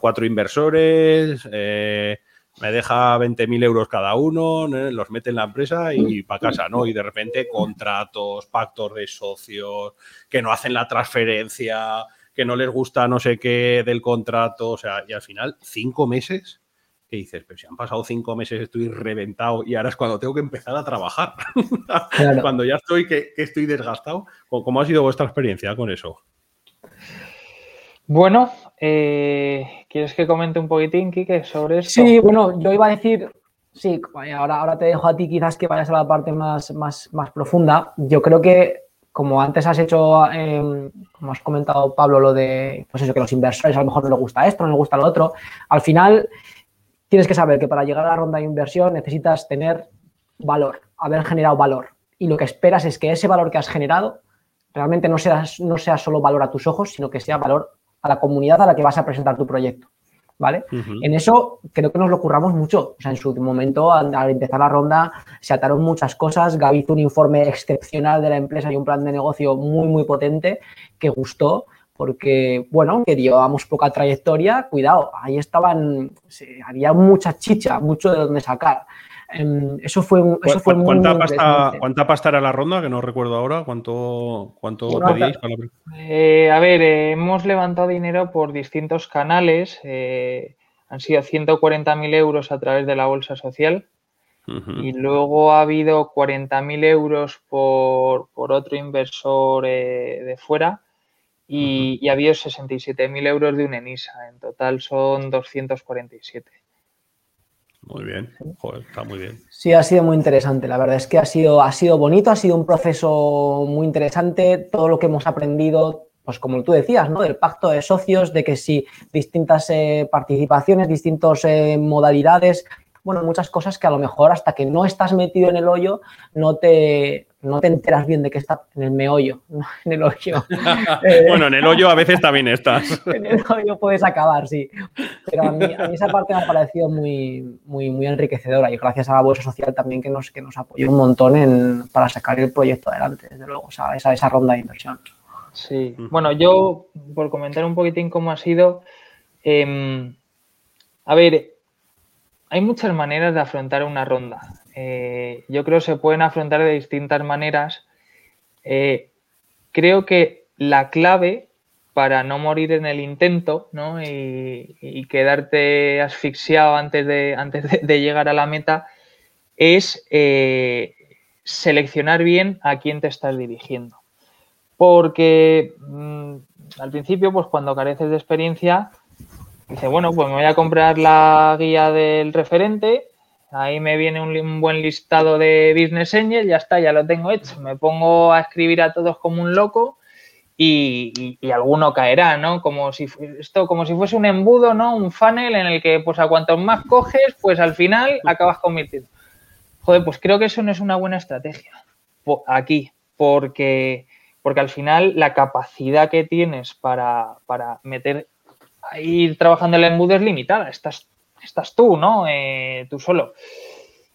cuatro inversores, eh, me deja 20.000 euros cada uno, los mete en la empresa y para casa, ¿no? Y de repente contratos, pactos de socios, que no hacen la transferencia, que no les gusta no sé qué del contrato, o sea, y al final, cinco meses que dices, pero si han pasado cinco meses, estoy reventado y ahora es cuando tengo que empezar a trabajar. cuando ya estoy, que, estoy desgastado. ¿Cómo ha sido vuestra experiencia con eso? Bueno, eh, ¿quieres que comente un poquitín, Kike, sobre esto? Sí, bueno, yo iba a decir, sí, ahora, ahora te dejo a ti quizás que vayas a la parte más, más, más profunda. Yo creo que, como antes has hecho, em, como has comentado, Pablo, lo de, pues eso, que los inversores a lo mejor no les gusta esto, no les gusta lo otro, al final tienes que saber que para llegar a la ronda de inversión necesitas tener valor, haber generado valor. Y lo que esperas es que ese valor que has generado realmente no sea, no sea solo valor a tus ojos, sino que sea valor a la comunidad a la que vas a presentar tu proyecto. ¿Vale? En eso creo que nos lo curramos mucho. O sea, en su momento, al, empezar la ronda, se ataron muchas cosas. Gaby hizo un informe excepcional de la empresa y un plan de negocio muy, muy potente que gustó porque, bueno, que llevábamos poca trayectoria, cuidado, ahí estaban, había mucha chicha, mucho de donde sacar. Em, eso fue, eso fue ¿Cuánta, pasta, ¿Cuánta pasta era la ronda? Que no recuerdo ahora. ¿Cuánto, cuánto pedíais? Para eh, a ver, eh, hemos levantado dinero por distintos canales. Eh, han sido 140.000 euros a través de la bolsa social. Y luego ha habido 40.000 euros por, por, otro inversor de fuera y, ha habido 67.000 euros de un ENISA. En total son 247. Muy bien, Joder, está muy bien. Sí, ha sido muy interesante. La verdad es que ha sido, ha sido bonito, ha sido un proceso muy interesante. Todo lo que hemos aprendido, pues como tú decías, ¿no? Del pacto de socios, de que si distintas eh, participaciones, distintas eh, modalidades, bueno, muchas cosas que a lo mejor hasta que no estás metido en el hoyo no te, no te enteras bien de que está en el meollo, no en el hoyo. bueno, en el hoyo a veces también estás. en el hoyo puedes acabar, sí. Pero a mí, esa parte me ha parecido muy, muy, muy enriquecedora y gracias a la Bolsa Social también que nos, que nos apoyó un montón en, para sacar el proyecto adelante, desde luego, esa, esa ronda de inversión. Sí, bueno, yo por comentar un poquitín cómo ha sido, em, a ver, hay muchas maneras de afrontar una ronda. Eh, yo creo que se pueden afrontar de distintas maneras. Eh, creo que la clave para no morir en el intento y, quedarte asfixiado antes de, llegar a la meta es eh, seleccionar bien a quién te estás dirigiendo. Porque mm, al principio, pues cuando careces de experiencia, Dice, bueno, pues me voy a comprar la guía del referente, ahí me viene un, buen listado de Business Angel, ya está, ya lo tengo hecho. Me pongo a escribir a todos como un loco y, alguno caerá, ¿no? Como si esto, como si fuese un embudo, ¿no? Un funnel en el que, pues a cuantos más coges, pues al final acabas convirtiendo. Joder, pues creo que eso no es una buena estrategia. aquí, porque, porque al final la capacidad que tienes para, para meter, ir trabajando el embudo es limitada. Estás, estás tú, ¿no? Eh, tú solo.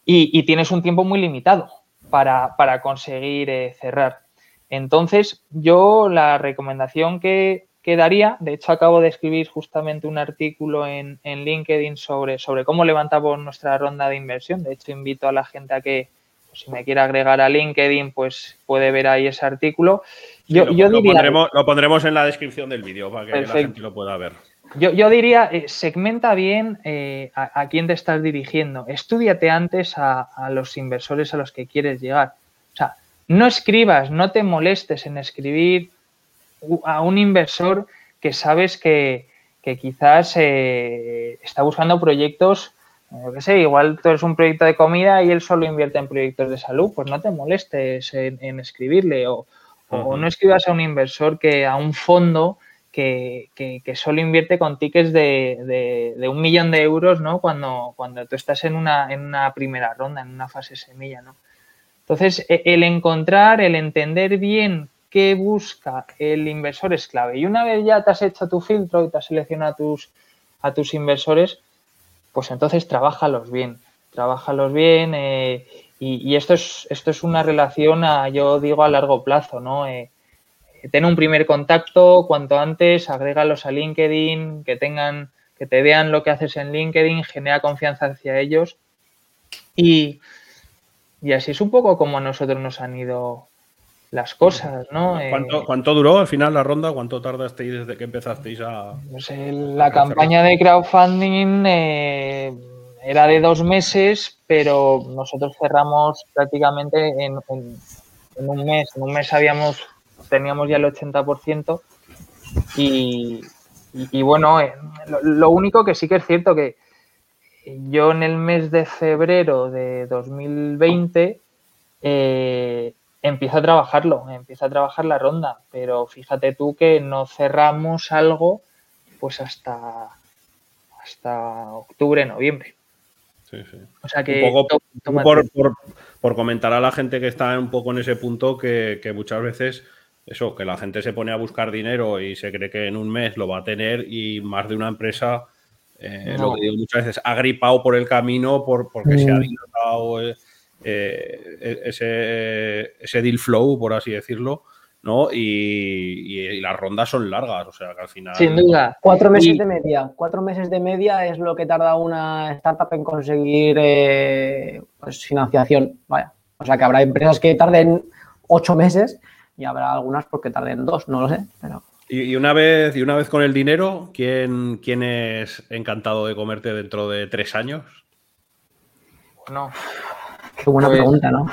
Y, tienes un tiempo muy limitado para, conseguir eh, cerrar. Entonces, yo la recomendación que, que, daría, de hecho acabo de escribir justamente un artículo en, en LinkedIn sobre, sobre cómo levantamos nuestra ronda de inversión. De hecho, invito a la gente a que, pues, si me quiere agregar a LinkedIn, pues puede ver ahí ese artículo. Yo, lo, diría, lo, pondremos, en la descripción del vídeo para que la gente lo pueda ver. Yo, diría, eh, segmenta bien eh, a, quién te estás dirigiendo. Estudiate antes a, los inversores a los que quieres llegar. O sea, no escribas, no te molestes en escribir a un inversor que sabes que, quizás eh, está buscando proyectos yo qué sé, igual tú eres un proyecto de comida y él solo invierte en proyectos de salud, pues no te molestes en, escribirle o, no escribas a un inversor que a un fondo que, solo invierte con tickets de, un millón de euros, ¿no? Cuando, cuando tú estás en una, en una primera ronda, en una fase semilla, ¿no? Entonces, e, el encontrar, el entender bien qué busca el inversor es clave. Y una vez ya te has hecho tu filtro y te has seleccionado a tus, a tus inversores, pues entonces trabajalos bien, trabajalos bien eh, y, esto, es, esto es una relación, a, yo digo, a largo plazo, ¿no? Eh, ten un primer contacto cuanto antes, agrégalos a LinkedIn, que tengan, que te vean lo que haces en LinkedIn, genera confianza hacia ellos y, y así es un poco como a nosotros nos han ido las cosas, ¿no? ¿Cuánto, eh, ¿Cuánto, duró al final la ronda? ¿Cuánto tardasteis desde que empezasteis a...? Pues la campaña de crowdfunding eh, era de dos meses, pero nosotros cerramos prácticamente en, un mes. En un mes habíamos, teníamos ya el 80% y, y, bueno, eh, lo, único que sí que es cierto que yo en el mes de febrero de 2020 eh, empieza a trabajarlo, empieza a trabajar la ronda, pero fíjate tú que no cerramos algo pues hasta, hasta octubre, noviembre. Sí, sí. O sea que... Un poco por, comentar a la gente que está un poco en ese punto que, muchas veces eso, que la gente se pone a buscar dinero y se cree que en un mes lo va a tener y más de una empresa, eh, lo que digo muchas veces, ha gripado por el camino por, porque se ha mm. dilatado eh, eh, e-, ese, ese deal flow, por así decirlo, ¿no? Y, las rondas son largas, o sea que al final. Sin duda. Cuatro meses de media. Cuatro meses de media es lo que tarda una startup en conseguir eh, pues, financiación. Vaya. O sea que habrá empresas que tarden ocho meses y habrá algunas porque tarden dos, no lo sé. Pero... Y, una vez, y una vez con el dinero, ¿quién, ¿quién es encantado de comerte dentro de tres años? Bueno, Qué buena pues, pregunta, ¿no?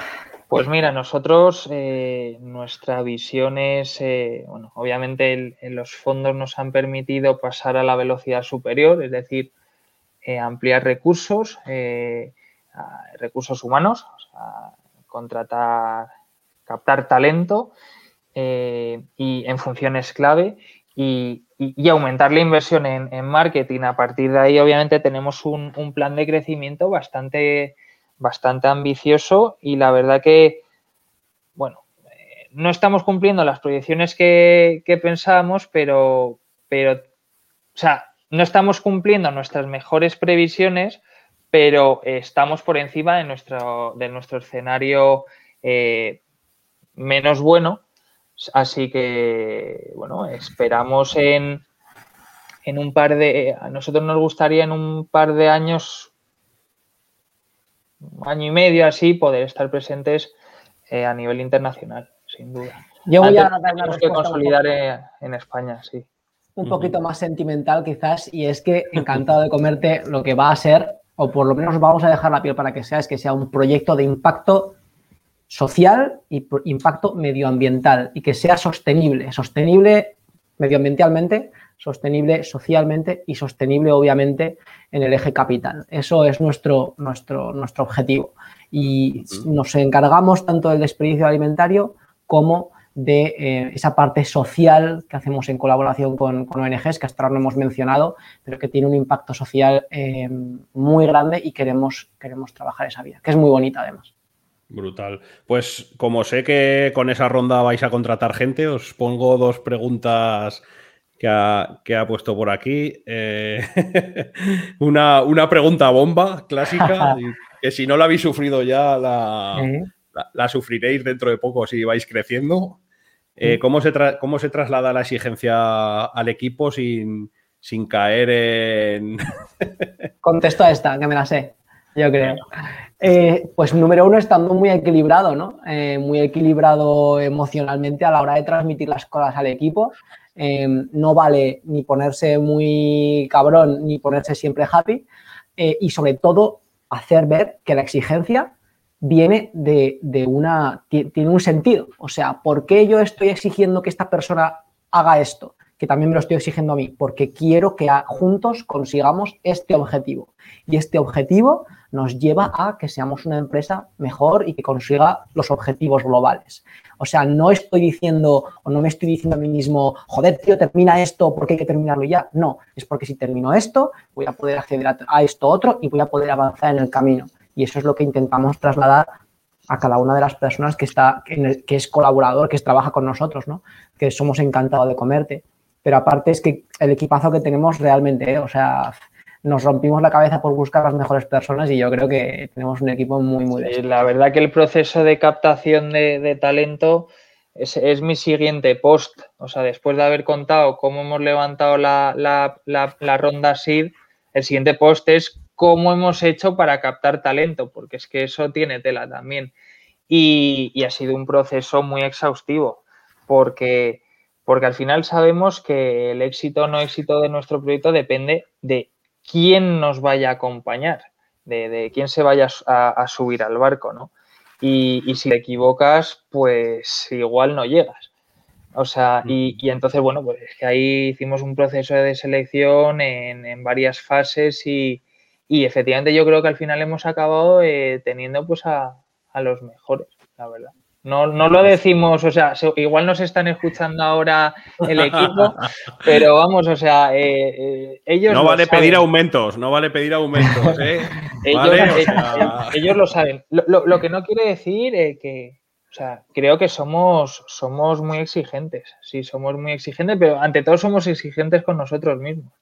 Pues mira, nosotros, eh, nuestra visión es, eh, bueno, obviamente los fondos nos han permitido pasar a la velocidad superior, es decir, eh, ampliar recursos, recursos humanos, contratar, captar talento y en funciones clave y, aumentar la inversión en, marketing. A partir de ahí, obviamente, tenemos un, un plan de crecimiento bastante bastante ambicioso y la verdad que, bueno, eh, no estamos cumpliendo las proyecciones que, pensábamos, pero, pero, o sea, no estamos cumpliendo nuestras mejores previsiones, pero estamos por encima de nuestro, de nuestro escenario eh, menos bueno. Así que, bueno, esperamos en, en un par de, a nosotros nos gustaría en un par de años año y medio así poder estar presentes eh, a nivel internacional, sin duda. Yo voy a dar una que consolidar en España, sí. Un poquito más sentimental quizás, y es que encantado de comerte lo que va a ser, o por lo menos vamos a dejar la piel para que sea, es que sea un proyecto de impacto social y impacto medioambiental y que sea sostenible, sostenible medioambientalmente, sostenible socialmente y sostenible, obviamente, en el eje capital. Eso es nuestro, nuestro, nuestro objetivo. Y nos encargamos tanto del desperdicio alimentario como de eh, esa parte social que hacemos en colaboración con, ONGs, que hasta ahora no hemos mencionado, pero que tiene un impacto social eh, muy grande y queremos, queremos trabajar esa vía, que es muy bonita además. Brutal. Pues como sé que con esa ronda vais a contratar gente, os pongo dos preguntas que ha, puesto por aquí. Eh, una, pregunta bomba clásica, que si no la habéis sufrido ya, la, sufriréis dentro de poco si vais creciendo. Eh, ¿cómo, se ¿Cómo se traslada la exigencia al equipo sin, sin caer en... Contesto a esta, que me la sé, yo creo. Eh, pues número uno, estando muy equilibrado, ¿no? Eh, muy equilibrado emocionalmente a la hora de transmitir las cosas al equipo. Eh, no vale ni ponerse muy cabrón ni ponerse siempre happy. y sobre todo, hacer ver que la exigencia viene de, de una. tiene un sentido. O sea, ¿por qué yo estoy exigiendo que esta persona haga esto? que también me lo estoy exigiendo a mí, porque quiero que juntos consigamos este objetivo. Y este objetivo nos lleva a que seamos una empresa mejor y que consiga los objetivos globales. O sea, no estoy diciendo o no me estoy diciendo a mí mismo, joder, tío, termina esto porque hay que terminarlo ya. No, es porque si termino esto, voy a poder acceder a, esto otro y voy a poder avanzar en el camino. Y eso es lo que intentamos trasladar a cada una de las personas que está, que, es colaborador, que trabaja con nosotros, ¿no? Que somos encantados de comerte. Pero aparte es que el equipazo que tenemos realmente, ¿eh? o sea, nos rompimos la cabeza por buscar las mejores personas y yo creo que tenemos un equipo muy, muy... Sí, la verdad que el proceso de captación de, talento es, mi siguiente post. O sea, después de haber contado cómo hemos levantado la, la, ronda SID, el siguiente post es cómo hemos hecho para captar talento, porque es que eso tiene tela también. Y, y ha sido un proceso muy exhaustivo, porque porque al final sabemos que el éxito o no éxito de nuestro proyecto depende de quién nos vaya a acompañar, de, quién se vaya a, subir al barco, ¿no? Y, si te equivocas, pues igual no llegas. O sea, y, entonces, bueno, pues es que ahí hicimos un proceso de selección en, varias fases y, efectivamente yo creo que al final hemos acabado eh, teniendo pues a los mejores, la verdad. No, no lo decimos, o sea, igual nos están escuchando ahora el equipo, pero vamos, o sea, eh, eh, ellos. No vale pedir aumentos, no vale pedir aumentos, ¿eh? ellos, lo saben. Lo, que no quiere decir que, o sea, creo que somos, somos muy exigentes, sí, somos muy exigentes, pero ante todo somos exigentes con nosotros mismos.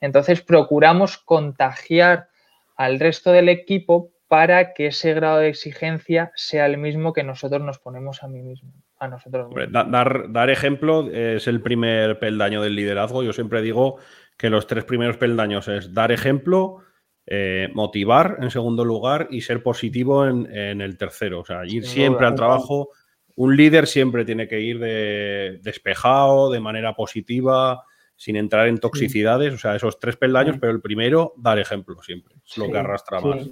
Entonces procuramos contagiar al resto del equipo para que ese grado de exigencia sea el mismo que nosotros nos ponemos a mí mismo, a nosotros Dar, dar, ejemplo es el primer peldaño del liderazgo. Yo siempre digo que los tres primeros peldaños es dar ejemplo, eh, motivar en segundo lugar y ser positivo en, el tercero. O sea, ir siempre al trabajo. Un líder siempre tiene que ir de, despejado, de manera positiva, sin entrar en toxicidades, o sea, esos tres peldaños, pero el primero, dar ejemplo siempre, es lo que arrastra más.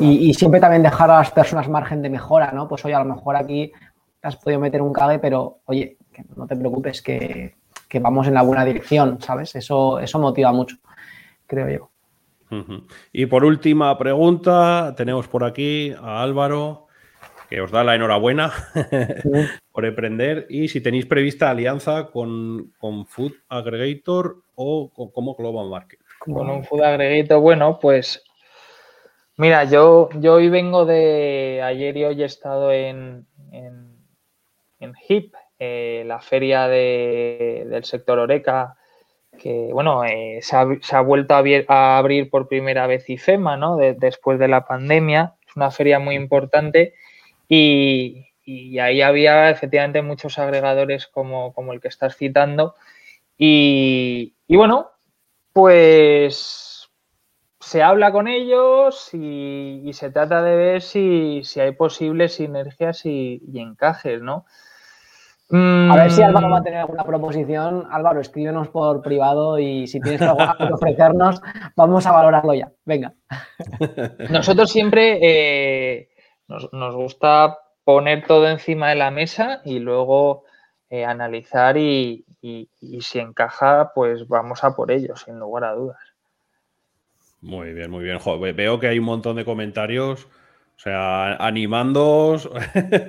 Y, siempre también dejar a las personas margen de mejora, ¿no? Pues oye, a lo mejor aquí te has podido meter un cague, pero oye, que no te preocupes, que, vamos en la buena dirección, ¿sabes? Eso, eso motiva mucho, creo yo. Y por última pregunta, tenemos por aquí a Álvaro que os da la enhorabuena por emprender y si tenéis prevista alianza con, Food Aggregator o con, como Global Market. Con un Food Aggregator, bueno, pues mira, yo, yo hoy vengo de, ayer y hoy he estado en, en, HIP, eh, la feria del sector Oreca, que bueno, eh, se, ha, vuelto a, abrir por primera vez IFEMA, ¿no? después de la pandemia. Es una feria muy importante y, ahí había efectivamente muchos agregadores como, el que estás citando. Y, bueno, pues se habla con ellos y, se trata de ver si, hay posibles sinergias y, encajes, ¿no? A ver si Álvaro va a mm. tener alguna proposición. Álvaro, escríbenos por privado y si tienes algo que ofrecernos, vamos a valorarlo ya. Venga. Nosotros siempre eh, nos, gusta poner todo encima de la mesa y luego eh, analizar y, si encaja, pues vamos a por ello, sin lugar a dudas. Muy bien, muy bien. veo que hay un montón de comentarios, o sea, animándoos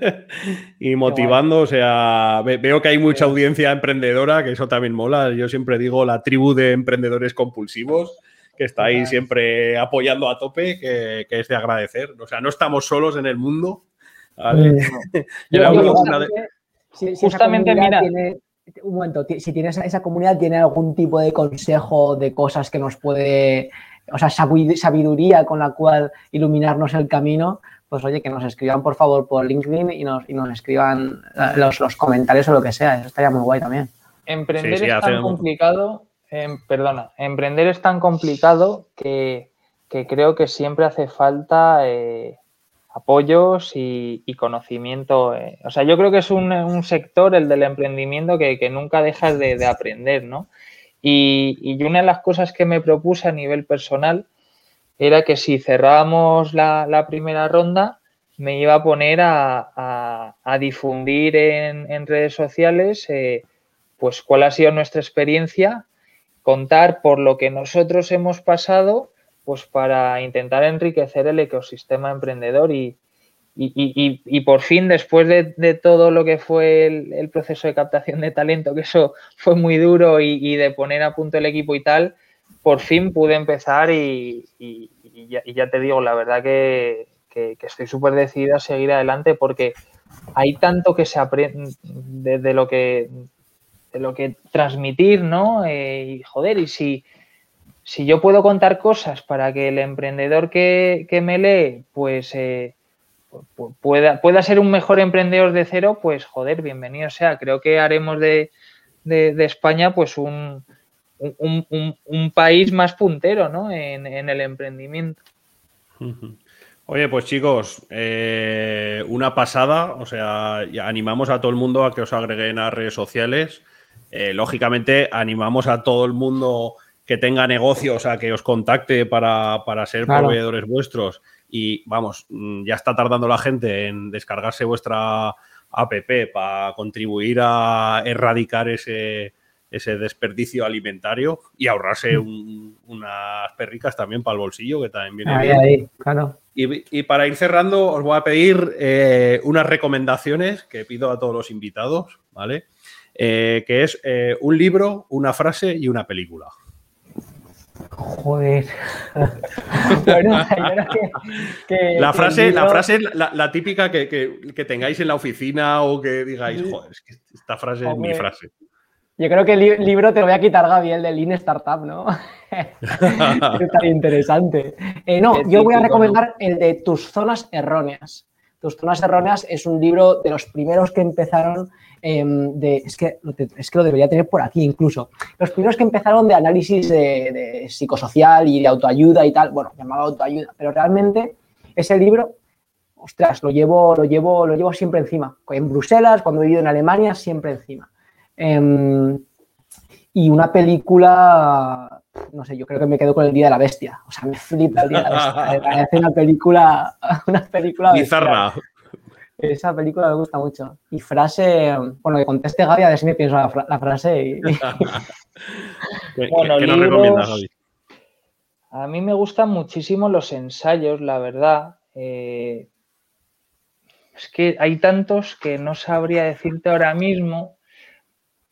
y motivando. O sea, veo que hay mucha audiencia emprendedora, que eso también mola. Yo siempre digo la tribu de emprendedores compulsivos que está ahí siempre apoyando a tope, que, es de agradecer. O sea, no estamos solos en el mundo. Justamente, mira. un momento, si tienes esa comunidad, ¿tiene algún tipo de consejo de cosas que nos puede, o sea, sabiduría con la cual iluminarnos el camino? Pues oye, que nos escriban por favor por LinkedIn y nos, y nos escriban eh, los, los comentarios o lo que sea. Eso estaría muy guay también. Emprender es tan complicado, em, perdona, emprender es tan complicado que, creo que siempre hace falta eh, apoyos y, conocimiento. Eh. O sea, yo creo que es un, sector, el del emprendimiento, que, nunca dejas de, aprender, ¿no? Y, una de las cosas que me propuse a nivel personal era que si cerrábamos la, primera ronda, me iba a poner a, difundir en, redes sociales eh, pues cuál ha sido nuestra experiencia, contar por lo que nosotros hemos pasado, pues para intentar enriquecer el ecosistema emprendedor y, y, por fin, después de, todo lo que fue el, proceso de captación de talento, que eso fue muy duro y, de poner a punto el equipo y tal, por fin pude empezar y, ya, te digo, la verdad que, que, estoy súper decidida a seguir adelante porque hay tanto que se aprende de, lo que de lo que transmitir, ¿no? Eh, y joder, y si, si yo puedo contar cosas para que el emprendedor que, me lee, pues eh, pueda, ser un mejor emprendedor de cero, pues joder, bienvenido sea. Creo que haremos de, España pues un, un, país más puntero, ¿no? En, el emprendimiento. Oye, pues chicos, eh, una pasada, o sea, animamos a todo el mundo a que os agreguen a redes sociales. Eh, lógicamente, animamos a todo el mundo que tenga negocios a que os contacte para, ser proveedores vuestros. Y vamos, mm, ya está tardando la gente en descargarse vuestra app para contribuir a erradicar ese, ese desperdicio alimentario y ahorrarse mm. unas perricas también para el bolsillo, que también viene bien. y, para ir cerrando, os voy a pedir eh, unas recomendaciones que pido a todos los invitados, ¿vale? Eh, que es eh, un libro, una frase y una película. Joder. la frase, la frase la, típica que, tengáis en la oficina o que digáis, joder, es que esta frase es mi frase. Yo creo que el libro te lo voy a quitar, Gaby, el de Lean Startup, ¿no? Está interesante. Eh, no, yo voy a recomendar el de Tus zonas erróneas. Tus zonas erróneas es un libro de los primeros que empezaron Em, es que, es que lo debería tener por aquí incluso, los primeros que empezaron de análisis de, psicosocial y de autoayuda y tal, bueno, llamado autoayuda, pero realmente ese libro, ostras, lo llevo, lo llevo, lo llevo siempre encima. En Bruselas, cuando he vivido en Alemania, siempre encima. Em, y una película, no sé, yo creo que me quedo con el Día de la Bestia. O sea, me flipa el Día de la Bestia. Me parece una película, una película bizarra. Esa película me gusta mucho. Y frase, bueno, que conteste Gaby a ver si me pienso la, frase. Y... bueno, libros, A mí me gustan muchísimo los ensayos, la verdad. Eh, es que hay tantos que no sabría decirte ahora mismo.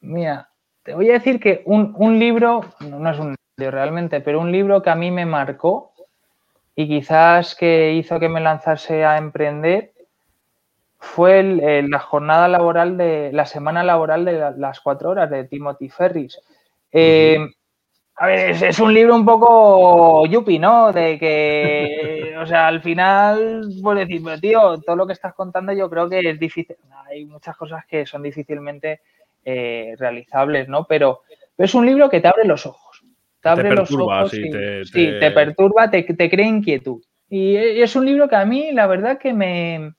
Mira, te voy a decir que un, un libro, no es un libro realmente, pero un libro que a mí me marcó y quizás que hizo que me lanzase a emprender fue la jornada laboral de la semana laboral de las cuatro horas de Timothy Ferris. Eh, a ver, es, un libro un poco yuppie, ¿no? De que, o sea, al final, pues decir, pero tío, todo lo que estás contando yo creo que es difícil. Hay muchas cosas que son difícilmente eh, realizables, ¿no? Pero, es un libro que te abre los ojos. Te abre los ojos. Sí, te, sí, te perturba, te, te crea inquietud. Y es un libro que a mí, la verdad, que me,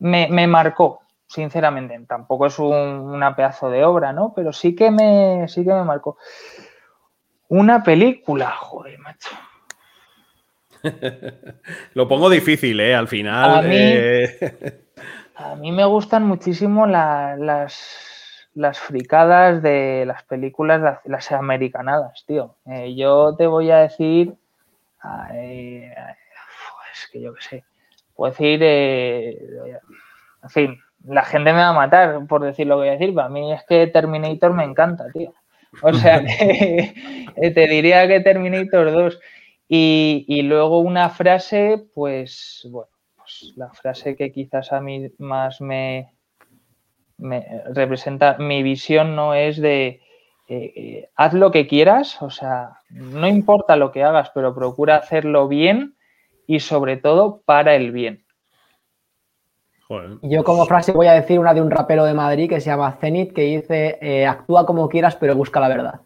me, marcó, sinceramente. Tampoco es un, una pedazo de obra, ¿no? Pero sí que me, sí que me marcó. Una película, joder, macho. Lo pongo difícil, ¿eh? Al final. A mí, eh. a mí me gustan muchísimo las, las fricadas de las películas, las americanadas, tío. Eh, yo te voy a decir. Eh, es que yo qué sé puedo decir, eh, en fin, la gente me va a matar por decir lo que voy a decir, para mí es que Terminator me encanta, tío. O sea, te diría que Terminator 2. Y, luego una frase, pues, bueno, pues pues la frase que quizás a mí más me, me representa mi visión no es de eh, eh, haz lo que quieras, o sea, no importa lo que hagas, pero procura hacerlo bien y sobre todo para el bien. Yo como frase voy a decir una de un rapero de Madrid que se llama Zenit, que dice, eh, actúa como quieras, pero busca la verdad.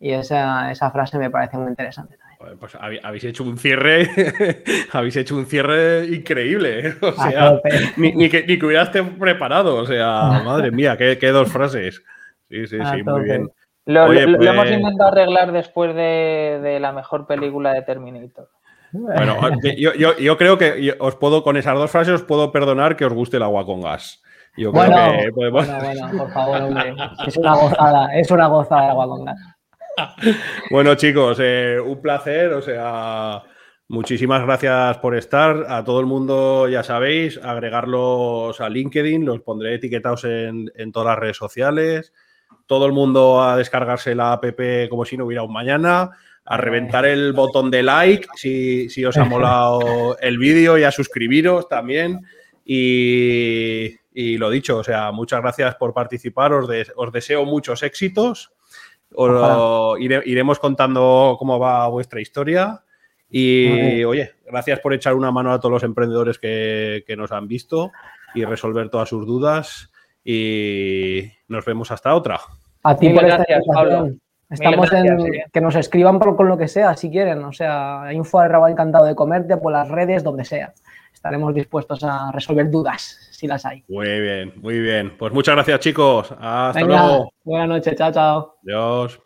Y esa, esa frase me parece muy interesante también. Pues habéis hecho un cierre, habéis hecho un cierre increíble. ¿eh? O sea, ni, que, ni, que, hubieras preparado. O sea, madre mía, qué, qué dos frases. Sí, sí, sí, muy bien. Lo, hemos pues intentado arreglar después de, de la mejor película de Terminator. Bueno, yo, creo que os puedo, con esas dos frases, os puedo perdonar que os guste el agua con gas. Yo bueno, creo que podemos... bueno, bueno, por favor, hombre. Es una gozada, es una gozada el agua con gas. Bueno, chicos, eh, un placer. O sea, muchísimas gracias por estar. A todo el mundo, ya sabéis, agregarlos a LinkedIn, los pondré etiquetados en, en todas las redes sociales. Todo el mundo a descargarse la app como si no hubiera un mañana a reventar el botón de like si, os ha molado el vídeo y a suscribiros también. Y, lo dicho, o sea, muchas gracias por participar, os, deseo muchos éxitos. iremos contando cómo va vuestra historia. Y oye, gracias por echar una mano a todos los emprendedores que, nos han visto y resolver todas sus dudas. Y nos vemos hasta otra. A ti gracias, Pablo. Estamos en que nos escriban por, con lo que sea, si quieren. O sea, info arroba encantado de comerte por las redes, donde sea. Estaremos dispuestos a resolver dudas, si las hay. Muy bien, muy bien. Pues muchas gracias, chicos. Hasta luego. Buenas noches, chao, chao. Adiós.